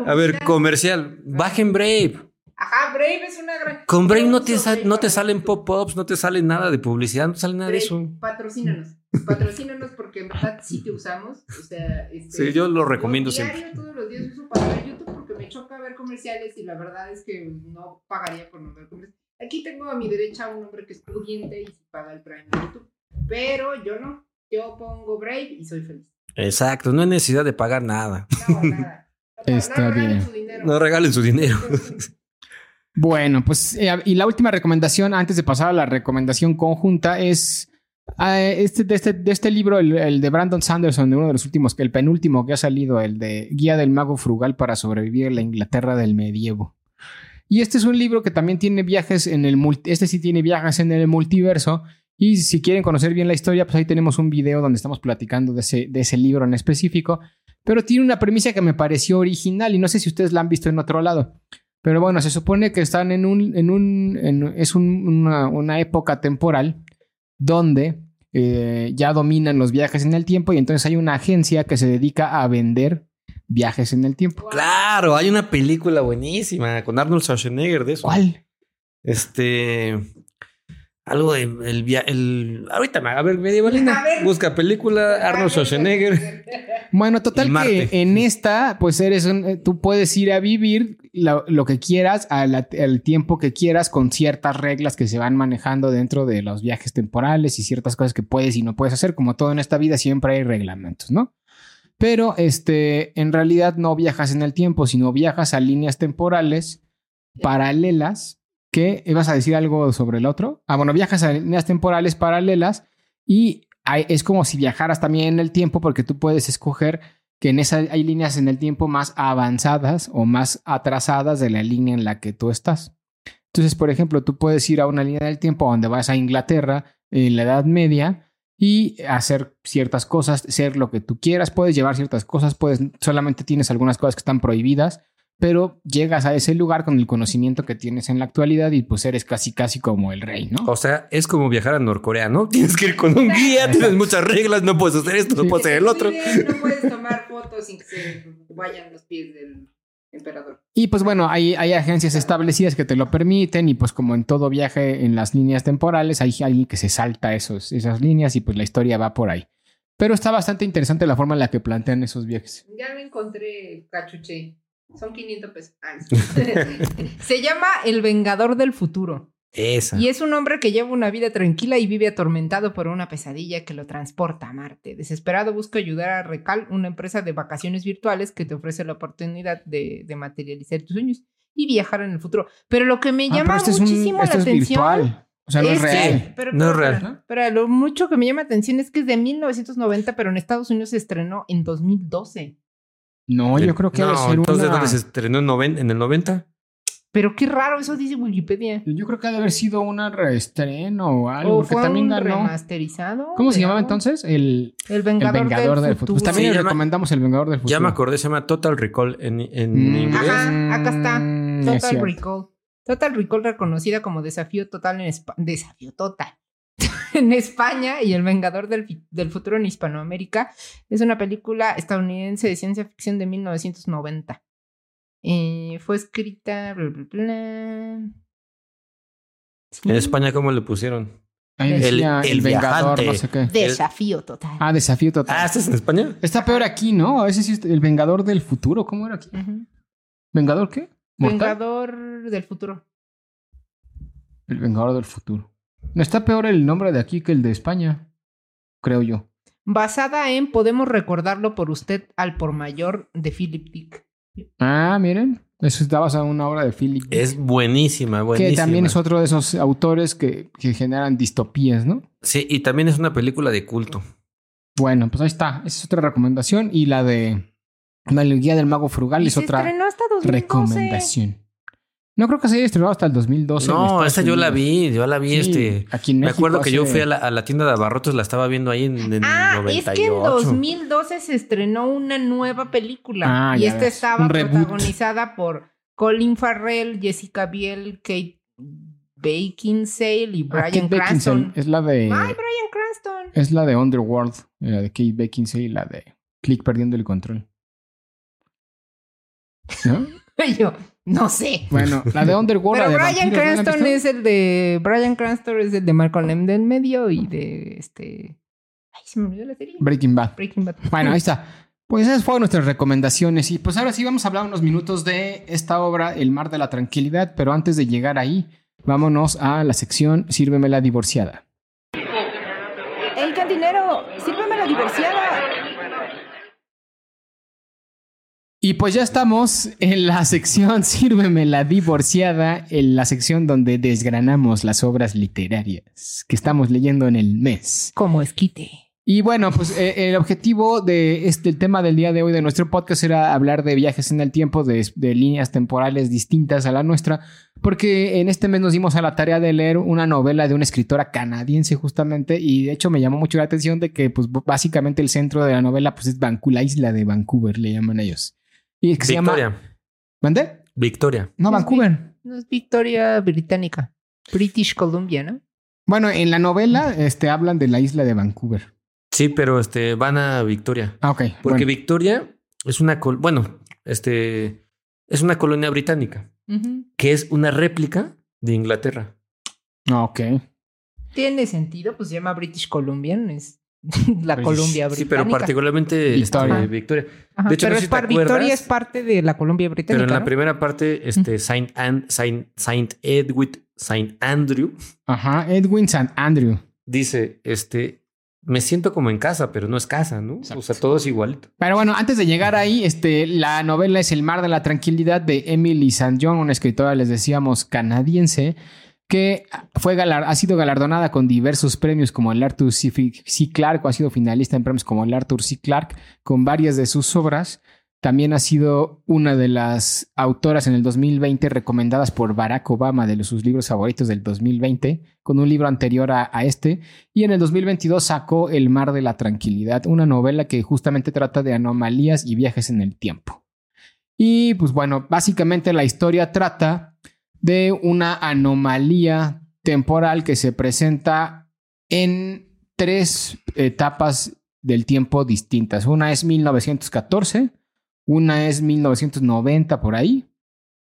a ver, comercial. Bajen Brave. Ajá, Brave es una gran. Con Brave no te, no te salen pop-ups, no te sale nada de publicidad, no te sale nada de eso. Patrocínanos. Patrocínanos porque en verdad sí te usamos. O sea, este, Sí, yo lo recomiendo diario, siempre. todos los días uso para ver YouTube porque me choca ver comerciales y la verdad es que no pagaría por no ver comerciales. Aquí tengo a mi derecha un hombre que es pudiente y sí paga el Prime de YouTube. Pero yo no. Yo pongo Brave y soy feliz. Exacto, no hay necesidad de pagar nada. No, nada. Está no regalen bien. su dinero. No regalen su dinero. Bueno, pues eh, y la última recomendación antes de pasar a la recomendación conjunta es este, de, este, de este libro, el, de Brandon Sanderson, de uno de los últimos, el penúltimo que ha salido, el de Guía del Mago Frugal para sobrevivir en la Inglaterra del medievo. Y este es un libro que también tiene viajes en el este sí tiene viajes en el multiverso. Y si quieren conocer bien la historia, pues ahí tenemos un video donde estamos platicando de ese, de ese libro en específico. Pero tiene una premisa que me pareció original y no sé si ustedes la han visto en otro lado. Pero bueno, se supone que están en un. En un es un- una, una época temporal donde eh, ya dominan los viajes en el tiempo y entonces hay una agencia que se dedica a vender viajes en el tiempo. Claro, hay una película buenísima con Arnold Schwarzenegger de eso. ¿Cuál? Este. Algo de el, via- el ahorita me a ver medievalina. A ver. Busca película Arnold Schwarzenegger. Bueno, total que en esta, pues eres un, eh, tú puedes ir a vivir lo, lo que quieras a la- al tiempo que quieras con ciertas reglas que se van manejando dentro de los viajes temporales y ciertas cosas que puedes y no puedes hacer. Como todo en esta vida siempre hay reglamentos, ¿no? Pero este, en realidad no viajas en el tiempo, sino viajas a líneas temporales paralelas. ¿Qué? ¿Ibas a decir algo sobre el otro? Ah, bueno, viajas a líneas temporales paralelas y es como si viajaras también en el tiempo porque tú puedes escoger que en esa hay líneas en el tiempo más avanzadas o más atrasadas de la línea en la que tú estás. Entonces, por ejemplo, tú puedes ir a una línea del tiempo donde vas a Inglaterra en la Edad Media y hacer ciertas cosas, ser lo que tú quieras, puedes llevar ciertas cosas, puedes solamente tienes algunas cosas que están prohibidas, pero llegas a ese lugar con el conocimiento que tienes en la actualidad y pues eres casi casi como el rey, ¿no? O sea, es como viajar a Norcorea, ¿no? Tienes que ir con un guía, tienes muchas reglas, no puedes hacer esto, no puedes hacer el otro. No puedes tomar fotos sin que se vayan los pies del emperador. Y pues bueno, hay, hay agencias establecidas que te lo permiten y pues como en todo viaje en las líneas temporales, hay alguien que se salta esos, esas líneas y pues la historia va por ahí. Pero está bastante interesante la forma en la que plantean esos viajes. Ya me encontré cachuché. Son 500 pesos. Se llama El Vengador del Futuro. Esa. Y es un hombre que lleva una vida tranquila y vive atormentado por una pesadilla que lo transporta a Marte. Desesperado busca ayudar a Recal, una empresa de vacaciones virtuales que te ofrece la oportunidad de, de materializar tus sueños y viajar en el futuro. Pero lo que me Ah, llama este es un- muchísimo esto la es atención virtual. O sea, no es, es que- real. pero, No es real. Pero, pero lo mucho que me llama atención es que es de 1990, pero en Estados Unidos se estrenó en 2012. No, yo creo que no, debe ser entonces una... ¿dónde se estrenó en, noven- en el 90? Pero qué raro, eso dice Wikipedia. Yo creo que ha de haber sido una reestreno o algo, O fue también un ganó. remasterizado. ¿Cómo se llamaba entonces? El, El el Vengador, Vengador del, Futuro. Pues también le recomendamos El Vengador del Futuro. Ya me acordé, se llama Total Recall en, en Mm. inglés. Ajá, acá está. Mm, es Total. Recall. Total Recall reconocida como desafío total en España. Desafío total. en España y El Vengador del, del Futuro en Hispanoamérica. Es una película estadounidense de ciencia ficción de 1990. Eh, fue escrita. bla, bla, bla. Sí. En España, ¿cómo le pusieron? Ahí El- decía el, el Vengador, viajante. no sé qué. Desafío total. Ah, desafío total. Ah, ¿estás en España? Está peor aquí, ¿no? A veces sí, el Vengador del Futuro. ¿Cómo era aquí? ¿Vengador qué? ¿Mortal? Vengador del futuro. El Vengador del Futuro. No está peor el nombre de aquí que el de España. Creo yo. Basada en Podemos recordarlo por usted al por mayor de Philip Dick. Ah, miren. Eso está basado en una obra de Philip. Dick, Es buenísima, buenísima. que también es otro de esos autores que, que generan distopías, ¿no? Sí, y también es una película de culto. Bueno, pues ahí está. Esa es otra recomendación. Y la de la guía del mago frugal Y es otra estrenó hasta 2012. recomendación. No creo que se haya estrenado hasta el 2012. en No, esa yo la vi, yo la vi, Sí, este... Aquí en Me acuerdo que yo fui a la, a la tienda de abarrotes, la estaba viendo ahí en, en Ah, 98. es que en 2012 se estrenó una nueva película. Ah, y esta ves. estaba protagonizada por Colin Farrell, Jessica Biel, Kate Beckinsale y Ah, Brian. Cranston. Es la de. Ay, Brian Cranston. Es la de Underworld. La de Kate Beckinsale y la de Click perdiendo el control. ¿No? Yo, no sé. Bueno, la de Underworld. Pero la de Brian vampiros, ¿no la han Cranston es el de. Brian Cranston es el de Malcolm del medio y de este. Ay, se me olvidó la serie. Breaking Bad. Breaking Bad. Bueno, ahí está. Pues esas fueron nuestras recomendaciones. Y pues ahora sí vamos a hablar unos minutos de esta obra, El Mar de la Tranquilidad. Pero antes de llegar ahí, vámonos a la sección Sírveme la divorciada. El cantinero, sírveme la divorciada. Y pues ya estamos en la sección Sírveme la divorciada, en la sección donde desgranamos las obras literarias que estamos leyendo en el mes. Como esquite. Y bueno, pues eh, el objetivo de este el tema del día de hoy de nuestro podcast era hablar de viajes en el tiempo, de, de líneas temporales distintas a la nuestra, porque en este mes nos dimos a la tarea de leer una novela de una escritora canadiense justamente, y de hecho me llamó mucho la atención de que pues básicamente el centro de la novela pues es Vancouver, la isla de Vancouver, le llaman ellos. Y que se llama... Victoria. ¿Mandé? Victoria. No, Es Vancouver. No es Victoria Británica. British Columbia, ¿no? Bueno, en la novela este, hablan de la isla de Vancouver. Sí, pero este van a Victoria. Ah, ok. Porque bueno. Victoria es una col bueno, este es una colonia británica que es una réplica de Inglaterra. Ah, ok. Tiene sentido, pues se llama British Columbian, es la Pues, Columbia Sí, Británica. pero particularmente Victoria. este, Victoria. Ajá, de hecho, pero no es si Victoria es parte de la Columbia Británica. Pero en la ¿no? primera parte, este, Saint, An- Saint, Saint Edward, Saint Andrew, Ajá, Edwin St. Andrew. dice, este, me siento como en casa, pero no es casa, ¿no? Exacto. O sea, todo es igualito. Pero bueno, antes de llegar ahí, este, la novela es El mar de la tranquilidad de Emily St. John, una escritora, les decíamos, canadiense, que fue galar- ha sido galardonada con diversos premios como el Arthur C. C. Clarke, o ha sido finalista en premios como el Arthur C. Clarke, con varias de sus obras. También ha sido una de las autoras en el 2020 recomendadas por Barack Obama de sus libros favoritos del 2020, con un libro anterior a, a este. Y en el 2022 sacó El mar de la tranquilidad, una novela que justamente trata de anomalías y viajes en el tiempo. Y pues bueno, básicamente la historia trata de una anomalía temporal que se presenta en tres etapas del tiempo distintas. Una es 1914, una es 1990 por ahí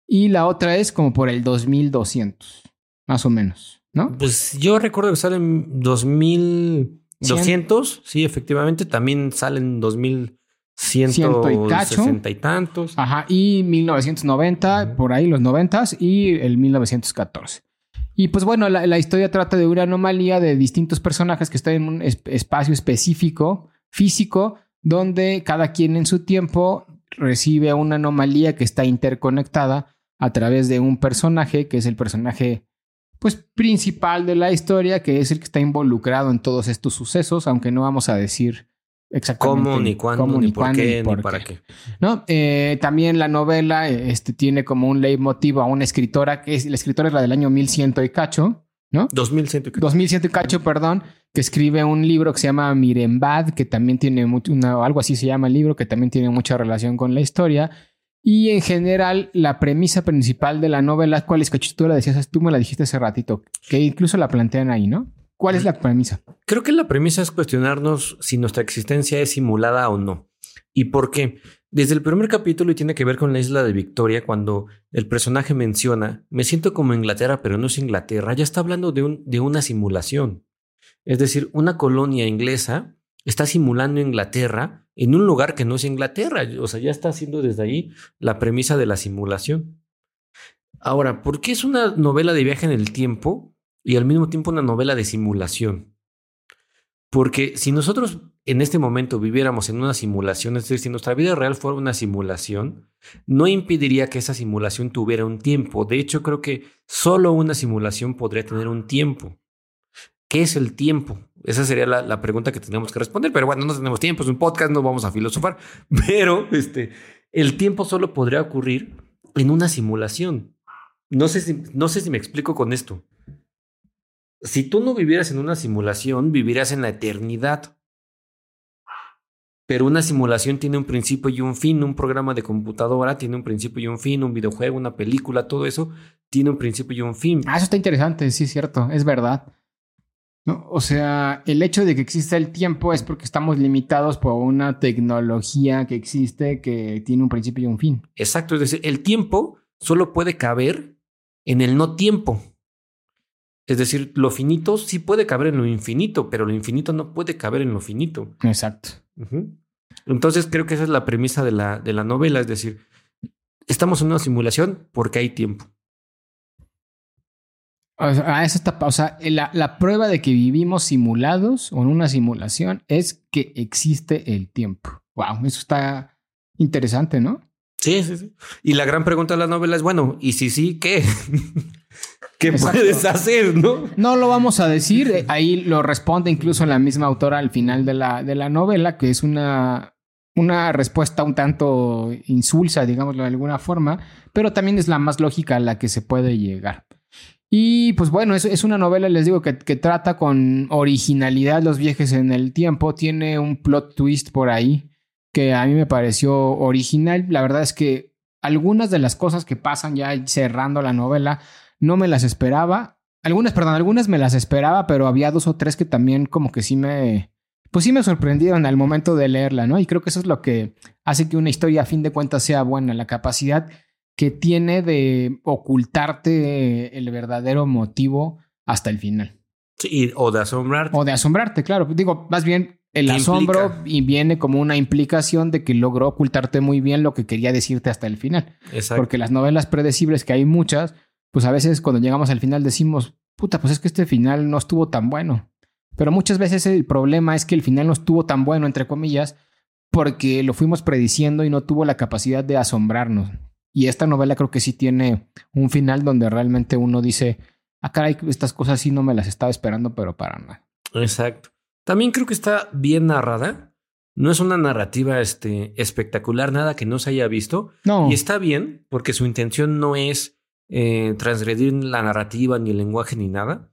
y la otra es como por el 2200, más o menos, ¿no? Pues yo recuerdo que sale en 2200, sí, efectivamente. También sale en Ciento y cacho. 2160 y tantos. Ajá, y 1990, Ujú. por ahí los 90 y el 1914. Y pues bueno, la, la historia trata de una anomalía de distintos personajes que están en un es- espacio específico, físico, donde cada quien en su tiempo recibe una anomalía que está interconectada a través de un personaje que es el personaje pues principal de la historia, que es el que está involucrado en todos estos sucesos, aunque no vamos a decir exactamente ¿Cómo, ni cuándo, cómo, ni por cuándo, qué, ni por para qué. ¿no? Eh, también la novela este, tiene como un leitmotiv a una escritora, que es la escritora es la del año 1100 y cacho, ¿no? 2100 y cacho. 2100 y cacho, perdón, que escribe un libro que se llama Mirembad, que también tiene mucho, una, algo así se llama el libro, que también tiene mucha relación con la historia. Y en general, la premisa principal de la novela, ¿cuál es? Cacho, tú la decías, tú me la dijiste hace ratito, que incluso la plantean ahí, ¿no? ¿Cuál es la premisa? Creo que la premisa es cuestionarnos si nuestra existencia es simulada o no. ¿Y por qué? Desde el primer capítulo y tiene que ver con la isla de Victoria, cuando el personaje menciona, me siento como Inglaterra, pero no es Inglaterra, ya está hablando de, un, de una simulación. Es decir, una colonia inglesa está simulando Inglaterra en un lugar que no es Inglaterra. O sea, ya está haciendo desde ahí la premisa de la simulación. Ahora, ¿por qué es una novela de viaje en el tiempo y al mismo tiempo una novela de simulación? Porque si nosotros en este momento viviéramos en una simulación, es decir, si nuestra vida real fuera una simulación, no impediría que esa simulación tuviera un tiempo. De hecho, creo que solo una simulación podría tener un tiempo. ¿Qué es el tiempo? Esa sería la, la pregunta que tenemos que responder. Pero bueno, no tenemos tiempo, es un podcast, no vamos a filosofar. Pero este, el tiempo solo podría ocurrir en una simulación. No sé si, no sé si me explico con esto. Si tú no vivieras en una simulación, vivirías en la eternidad. Pero una simulación tiene un principio y un fin. Un programa de computadora tiene un principio y un fin. Un videojuego, una película, todo eso tiene un principio y un fin. Ah, eso está interesante, sí es cierto, es verdad. No, o sea, el hecho de que exista el tiempo es porque estamos limitados por una tecnología que existe que tiene un principio y un fin. Exacto, es decir, el tiempo solo puede caber en el no tiempo. Es decir, lo finito sí puede caber en lo infinito, pero lo infinito no puede caber en lo finito. Exacto. Entonces creo que esa es la premisa de la, de la novela, es decir, estamos en una simulación porque hay tiempo. O sea, eso está, o sea, la, la prueba de que vivimos simulados o en una simulación es que existe el tiempo. Wow, eso está interesante, ¿no? Sí, sí, sí. Y la gran pregunta de la novela es, bueno, ¿y si sí, qué? ¿Qué Exacto. puedes hacer, no? No lo vamos a decir, eh, ahí lo responde incluso la misma autora al final de la, de la novela, que es una, una respuesta un tanto insulsa, digámoslo de alguna forma, pero también es la más lógica a la que se puede llegar. Y pues bueno, es, es una novela, les digo, que, que trata con originalidad los viajes en el tiempo, tiene un plot twist por ahí que a mí me pareció original. La verdad es que algunas de las cosas que pasan ya cerrando la novela no me las esperaba. Algunas, perdón, algunas me las esperaba, pero había dos o tres que también como que sí me, pues sí me sorprendieron al momento de leerla, ¿no? Y creo que eso es lo que hace que una historia a fin de cuentas sea buena, la capacidad que tiene de ocultarte el verdadero motivo hasta el final. Sí, o de asombrarte. O de asombrarte, claro. Digo, más bien el ¿Qué asombro implica? y viene como una implicación de que logró ocultarte muy bien lo que quería decirte hasta el final. Exacto. Porque las novelas predecibles, que hay muchas, pues a veces cuando llegamos al final decimos, puta, pues es que este final no estuvo tan bueno. Pero muchas veces el problema es que el final no estuvo tan bueno, entre comillas, porque lo fuimos prediciendo y no tuvo la capacidad de asombrarnos. Y esta novela creo que sí tiene un final donde realmente uno dice, ah, caray, estas cosas sí no me las estaba esperando, pero para nada. Exacto. También creo que está bien narrada. No es una narrativa este, espectacular, nada que no se haya visto. No, Y está bien, porque su intención no es eh, transgredir la narrativa, ni el lenguaje, ni nada.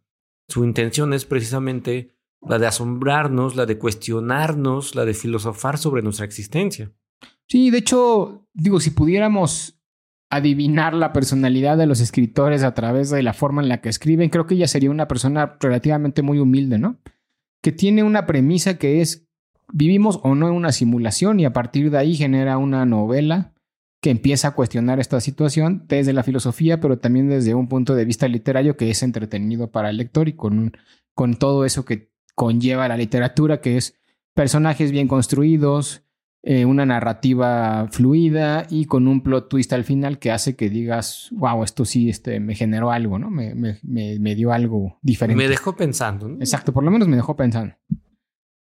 Su intención es precisamente la de asombrarnos, la de cuestionarnos, la de filosofar sobre nuestra existencia. Sí, de hecho, digo, si pudiéramos adivinar la personalidad de los escritores a través de la forma en la que escriben, creo que ella sería una persona relativamente muy humilde, ¿no? Que tiene una premisa que es, vivimos o no en una simulación y a partir de ahí genera una novela que empieza a cuestionar esta situación desde la filosofía, pero también desde un punto de vista literario que es entretenido para el lector y con, con todo eso que conlleva la literatura, que es personajes bien construidos, eh, una narrativa fluida y con un plot twist al final que hace que digas, wow, esto sí este, me generó algo, ¿no? Me, me- me- me dio algo diferente. Me dejó pensando. ¿no? Exacto, por lo menos me dejó pensando.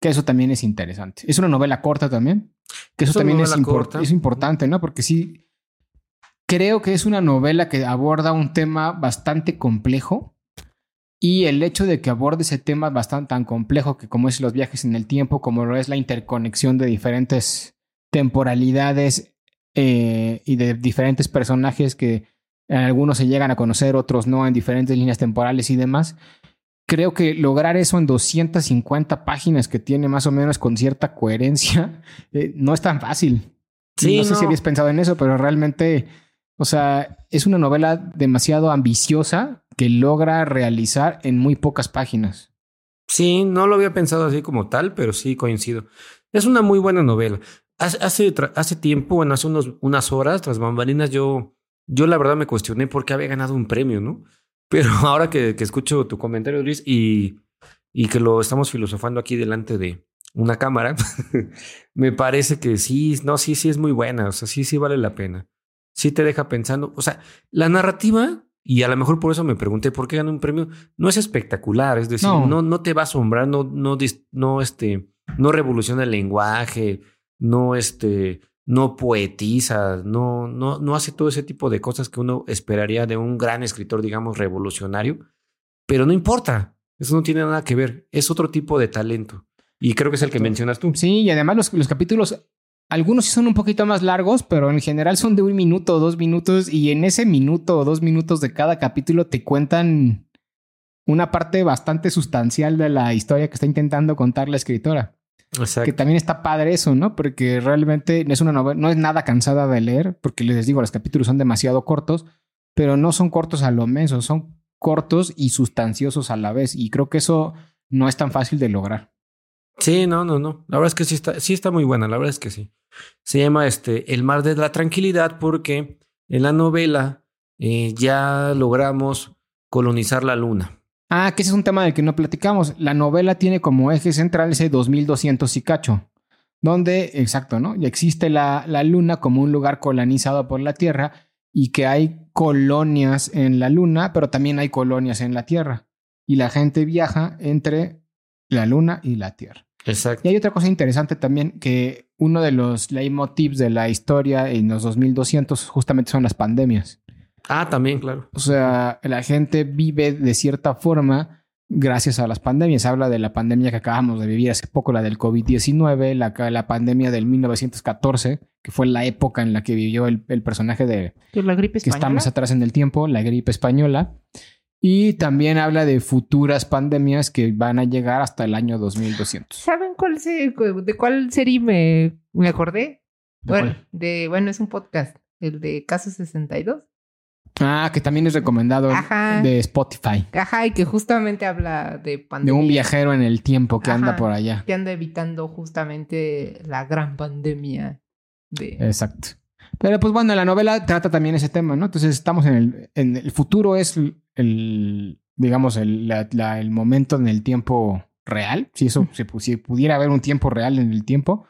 Que eso también es interesante. Es una novela corta también. Que eso Es también es, corta. importante, ¿no? Porque sí, creo que es una novela que aborda un tema bastante complejo. Y el hecho de que aborde ese tema bastante tan complejo que como es los viajes en el tiempo, como lo es la interconexión de diferentes temporalidades eh, y de diferentes personajes que algunos se llegan a conocer, otros no, en diferentes líneas temporales y demás, creo que lograr eso en 250 páginas que tiene más o menos con cierta coherencia, eh, no es tan fácil. Sí, no sé si habías pensado en eso, pero realmente, o sea, es una novela demasiado ambiciosa que logra realizar en muy pocas páginas. Sí, no lo había pensado así como tal, pero sí coincido. Es una muy buena novela. Hace, hace, hace tiempo, bueno, hace unos, unas horas, tras bambalinas, yo, yo la verdad me cuestioné por qué había ganado un premio, ¿no? Pero ahora que, que escucho tu comentario, Luis, y, y que lo estamos filosofando aquí delante de una cámara, me parece que sí, no, sí, sí es muy buena, o sea, sí, sí vale la pena. Sí te deja pensando, o sea, la narrativa, y a lo mejor por eso me pregunté por qué ganó un premio, no es espectacular, es decir, No. no, no, te va a asombrar, no, no, no, este, no revoluciona el lenguaje, no, este, no poetiza, no, no, no hace todo ese tipo de cosas que uno esperaría de un gran escritor, digamos, revolucionario, pero no importa, eso no tiene nada que ver, es otro tipo de talento. Y creo que es el que mencionas tú. Sí, y además los, los capítulos, algunos sí son un poquito más largos, pero en general son de un minuto o dos minutos y en ese minuto o dos minutos de cada capítulo te cuentan una parte bastante sustancial de la historia que está intentando contar la escritora. Exacto. Que también está padre eso, ¿no? Porque realmente es una novela, no es nada cansada de leer, porque les digo, los capítulos son demasiado cortos, pero no son cortos a lo menos, son cortos y sustanciosos a la vez. Y creo que eso no es tan fácil de lograr. Sí, no, no, no. La verdad es que sí está, sí está muy buena, la verdad es que sí. Se llama este El mar de la tranquilidad porque en la novela eh, ya logramos colonizar la luna. Ah, que ese es un tema del que no platicamos. La novela tiene como eje central ese 2200 y cacho, donde, exacto, ¿no? Y existe la, la luna como un lugar colonizado por la Tierra y que hay colonias en la luna, pero también hay colonias en la Tierra. Y la gente viaja entre la luna y la Tierra. Exacto. Y hay otra cosa interesante también, que uno de los leitmotivs de la historia en los 2200 justamente son las pandemias. Ah, también, claro. O sea, la gente vive de cierta forma gracias a las pandemias. Habla de la pandemia que acabamos de vivir hace poco, la del COVID-19, la, la pandemia del 1914, que fue la época en la que vivió el, el personaje de ¿Que la gripe que está española? más atrás en el tiempo, la gripe española. Y también habla de futuras pandemias que van a llegar hasta el año 2200. ¿Saben cuál se- de cuál serie me, me acordé? ¿De Bueno, cuál? de, bueno, es un podcast, el de Caso 62. Ah, que también es recomendado Ajá. de Spotify. Ajá, y que justamente habla de De pandemia. un viajero en el tiempo que anda por allá. Que anda evitando justamente la gran pandemia de... Exacto. Pero pues bueno, la novela trata también ese tema, ¿no? Entonces estamos en el, en el futuro es el, digamos, el, la- la- el momento en el tiempo real, si eso si pudiera haber un tiempo real en el tiempo,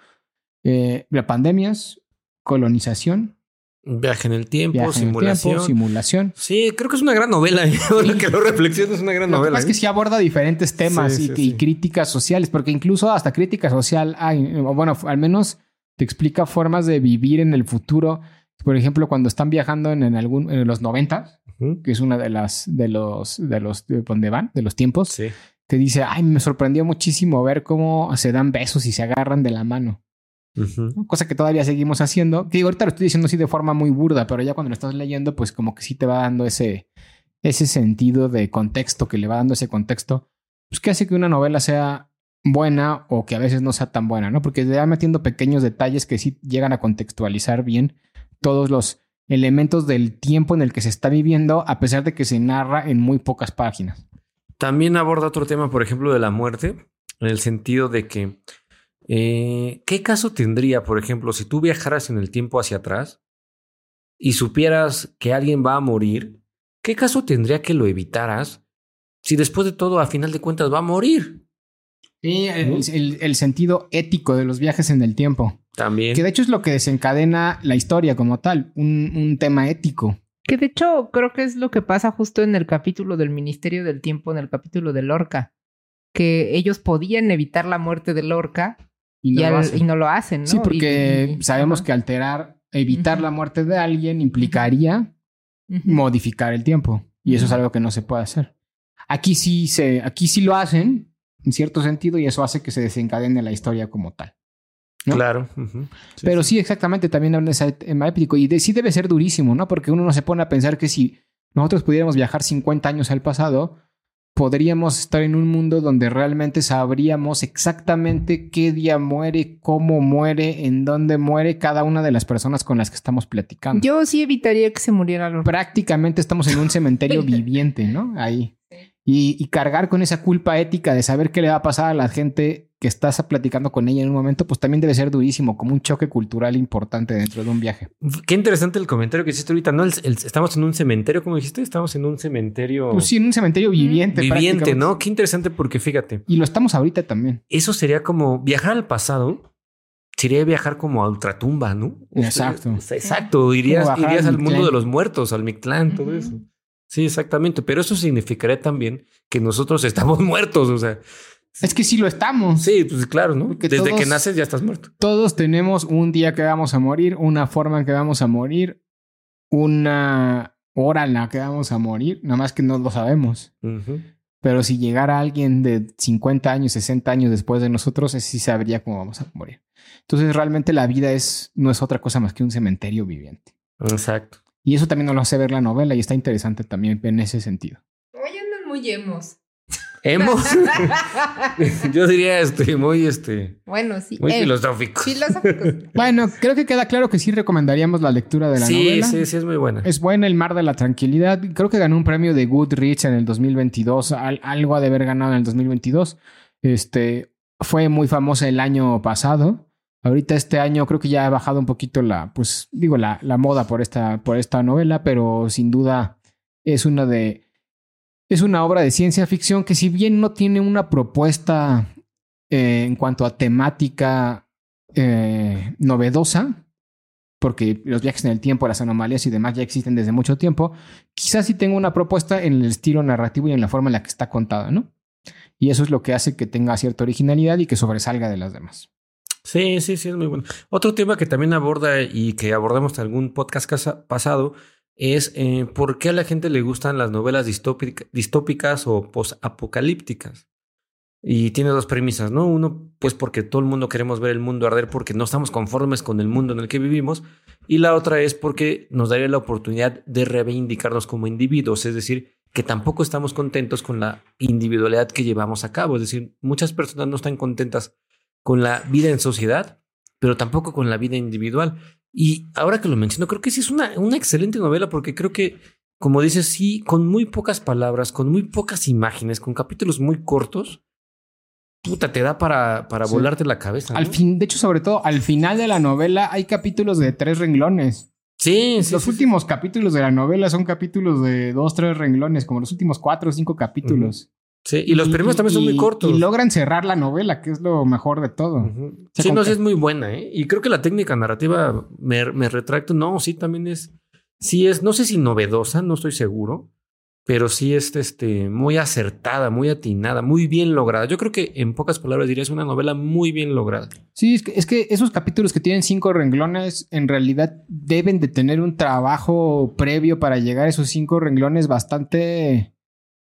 eh, la pandemias, colonización, Viaje en el tiempo, viaje en el simulación. tiempo, simulación. sí, creo que es una gran novela. ¿eh? Ahora que lo reflexiono, es una gran Lo que novela. es que ¿eh? sí aborda diferentes temas Sí, y, sí, y sí. críticas sociales, porque incluso hasta crítica social hay, bueno, al menos te explica formas de vivir en el futuro. Por ejemplo, cuando están viajando en, en algún en los 90, Ujú. que es una de las de los de los de donde van, de los tiempos, te dice, "Ay, me sorprendió muchísimo ver cómo se dan besos y se agarran de la mano." Cosa que todavía seguimos haciendo. Que digo, ahorita lo estoy diciendo así de forma muy burda, pero ya cuando lo estás leyendo, pues como que sí te va dando ese, ese sentido de contexto, que le va dando ese contexto, pues que hace que una novela sea buena o que a veces no sea tan buena, ¿no? Porque le va metiendo pequeños detalles que sí llegan a contextualizar bien todos los elementos del tiempo en el que se está viviendo, a pesar de que se narra en muy pocas páginas. También aborda otro tema, por ejemplo, de la muerte, en el sentido de que, eh, ¿qué caso tendría, por ejemplo, si tú viajaras en el tiempo hacia atrás y supieras que alguien va a morir? ¿Qué caso tendría que lo evitaras si después de todo, a final de cuentas, va a morir? Y el, el- el sentido ético de los viajes en el tiempo. También. Que de hecho es lo que desencadena la historia como tal, un, un tema ético. Que de hecho creo que es lo que pasa justo en el capítulo del Ministerio del Tiempo, en el capítulo de Lorca. Que ellos podían evitar la muerte de Lorca Y y, no, lo al- hace. y no lo hacen, ¿no? Sí, porque Y- y- sabemos ajá. que alterar, evitar la muerte de alguien implicaría modificar el tiempo. Y eso es algo que no se puede hacer. Aquí sí se, aquí sí lo hacen, en cierto sentido, y eso hace que se desencadene la historia como tal. ¿no? Claro. Sí, Pero sí, exactamente, también habla de ese tema épico. Y de, sí debe ser durísimo, ¿no? Porque uno no se pone a pensar que si nosotros pudiéramos viajar 50 años al pasado, podríamos estar en un mundo donde realmente sabríamos exactamente qué día muere, cómo muere, en dónde muere cada una de las personas con las que estamos platicando. Yo sí evitaría que se muriera Lorca. Prácticamente estamos en un cementerio viviente, ¿no? Ahí. Y, y cargar con esa culpa ética de saber qué le va a pasar a la gente que estás platicando con ella en un momento, pues también debe ser durísimo, como un choque cultural importante dentro de un viaje. Qué interesante el comentario que hiciste ahorita, ¿no? El- el- estamos en un cementerio, como dijiste, estamos en un cementerio Pues sí, en un cementerio viviente. viviente, prácticamente. ¿no? Qué interesante porque fíjate, Y lo estamos ahorita también. eso sería como viajar al pasado, sería viajar como a ultratumba, ¿no? Exacto. O sea, Exacto, irías, irías al al mundo de los muertos, al Mictlán, todo eso. Sí, exactamente, pero eso significaría también que nosotros estamos muertos, o sea, Es que sí lo estamos. sí, pues claro, ¿no? Porque Desde todos- que naces ya estás muerto. Todos tenemos un día que vamos a morir, una forma en que vamos a morir, una hora en la que vamos a morir, nada más que no lo sabemos. Pero si llegara alguien de 50 años, 60 años después de nosotros, sí sabría cómo vamos a morir. Entonces realmente la vida es, no es otra cosa más que un cementerio viviente. Exacto. Y eso también nos lo hace ver la novela y está interesante también en ese sentido. Hoy andan muy emos. Hemos, yo diría, este, muy, este, bueno, sí. muy eh, filosóficos. filosóficos. Bueno, creo que queda claro que sí recomendaríamos la lectura de la sí, novela. sí, sí, es muy buena. Es buena El Mar de la Tranquilidad. Creo que ganó un premio de Goodreads en el 2022. Al- algo ha de haber ganado en el 2022. Este fue muy famosa el año pasado. Ahorita este año creo que ya ha bajado un poquito la, pues digo, la, la moda por esta, por esta novela, pero sin duda es una de. Es una obra de ciencia ficción que, si bien no tiene una propuesta eh, en cuanto a temática eh, novedosa, porque los viajes en el tiempo, las anomalías y demás ya existen desde mucho tiempo, quizás sí tenga una propuesta en el estilo narrativo y en la forma en la que está contada, ¿no? Y eso es lo que hace que tenga cierta originalidad y que sobresalga de las demás. Sí, sí, sí, es muy bueno. Otro tema que también aborda y que abordamos en algún podcast pasado es eh, por qué a la gente le gustan las novelas distópica- distópicas o posapocalípticas. Y tiene dos premisas, ¿no? Uno, pues porque todo el mundo queremos ver el mundo arder porque no estamos conformes con el mundo en el que vivimos. Y la otra es porque nos daría la oportunidad de reivindicarnos como individuos, es decir, que tampoco estamos contentos con la individualidad que llevamos a cabo. Es decir, muchas personas no están contentas con la vida en sociedad, pero tampoco con la vida individual. Y ahora que lo menciono, creo que sí es una, una excelente novela porque creo que, como dices, sí, con muy pocas palabras, con muy pocas imágenes, con capítulos muy cortos, puta, te da para, para Sí. volarte la cabeza. Al fin, de hecho, sobre todo al final de la novela hay capítulos de tres renglones. Sí, sí. los sí, últimos capítulos de la novela son capítulos de dos, tres renglones, como los últimos cuatro o cinco capítulos. Sí, y los primeros también son muy y- cortos. Y logran cerrar la novela, que es lo mejor de todo. Sí, no, sí es muy buena, ¿eh? Y creo que la técnica narrativa, me, me retracto, no, sí también es, sí es, no sé si novedosa, no estoy seguro, pero sí es este, muy acertada, muy atinada, muy bien lograda. Yo creo que en pocas palabras diría es una novela muy bien lograda. Sí, es que, es que esos capítulos que tienen cinco renglones en realidad deben de tener un trabajo previo para llegar a esos cinco renglones bastante,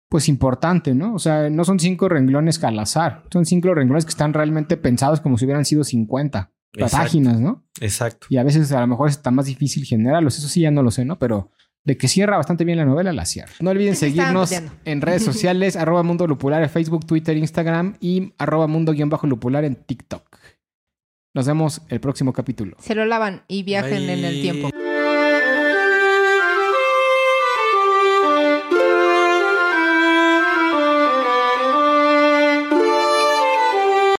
pues importante, ¿no? O sea, no son cinco renglones al azar, son cinco renglones que están realmente pensados como si hubieran sido 50 Exacto. páginas, ¿no? Exacto. Y a veces a lo mejor está más difícil generarlos, eso sí ya no lo sé, ¿no? Pero de que cierra bastante bien la novela, la cierra. No olviden seguirnos en redes sociales, arroba mundo lupular en Facebook, Twitter, Instagram y arroba mundo-lupular en TikTok. Nos vemos el próximo capítulo. Se lo lavan y viajen en el tiempo.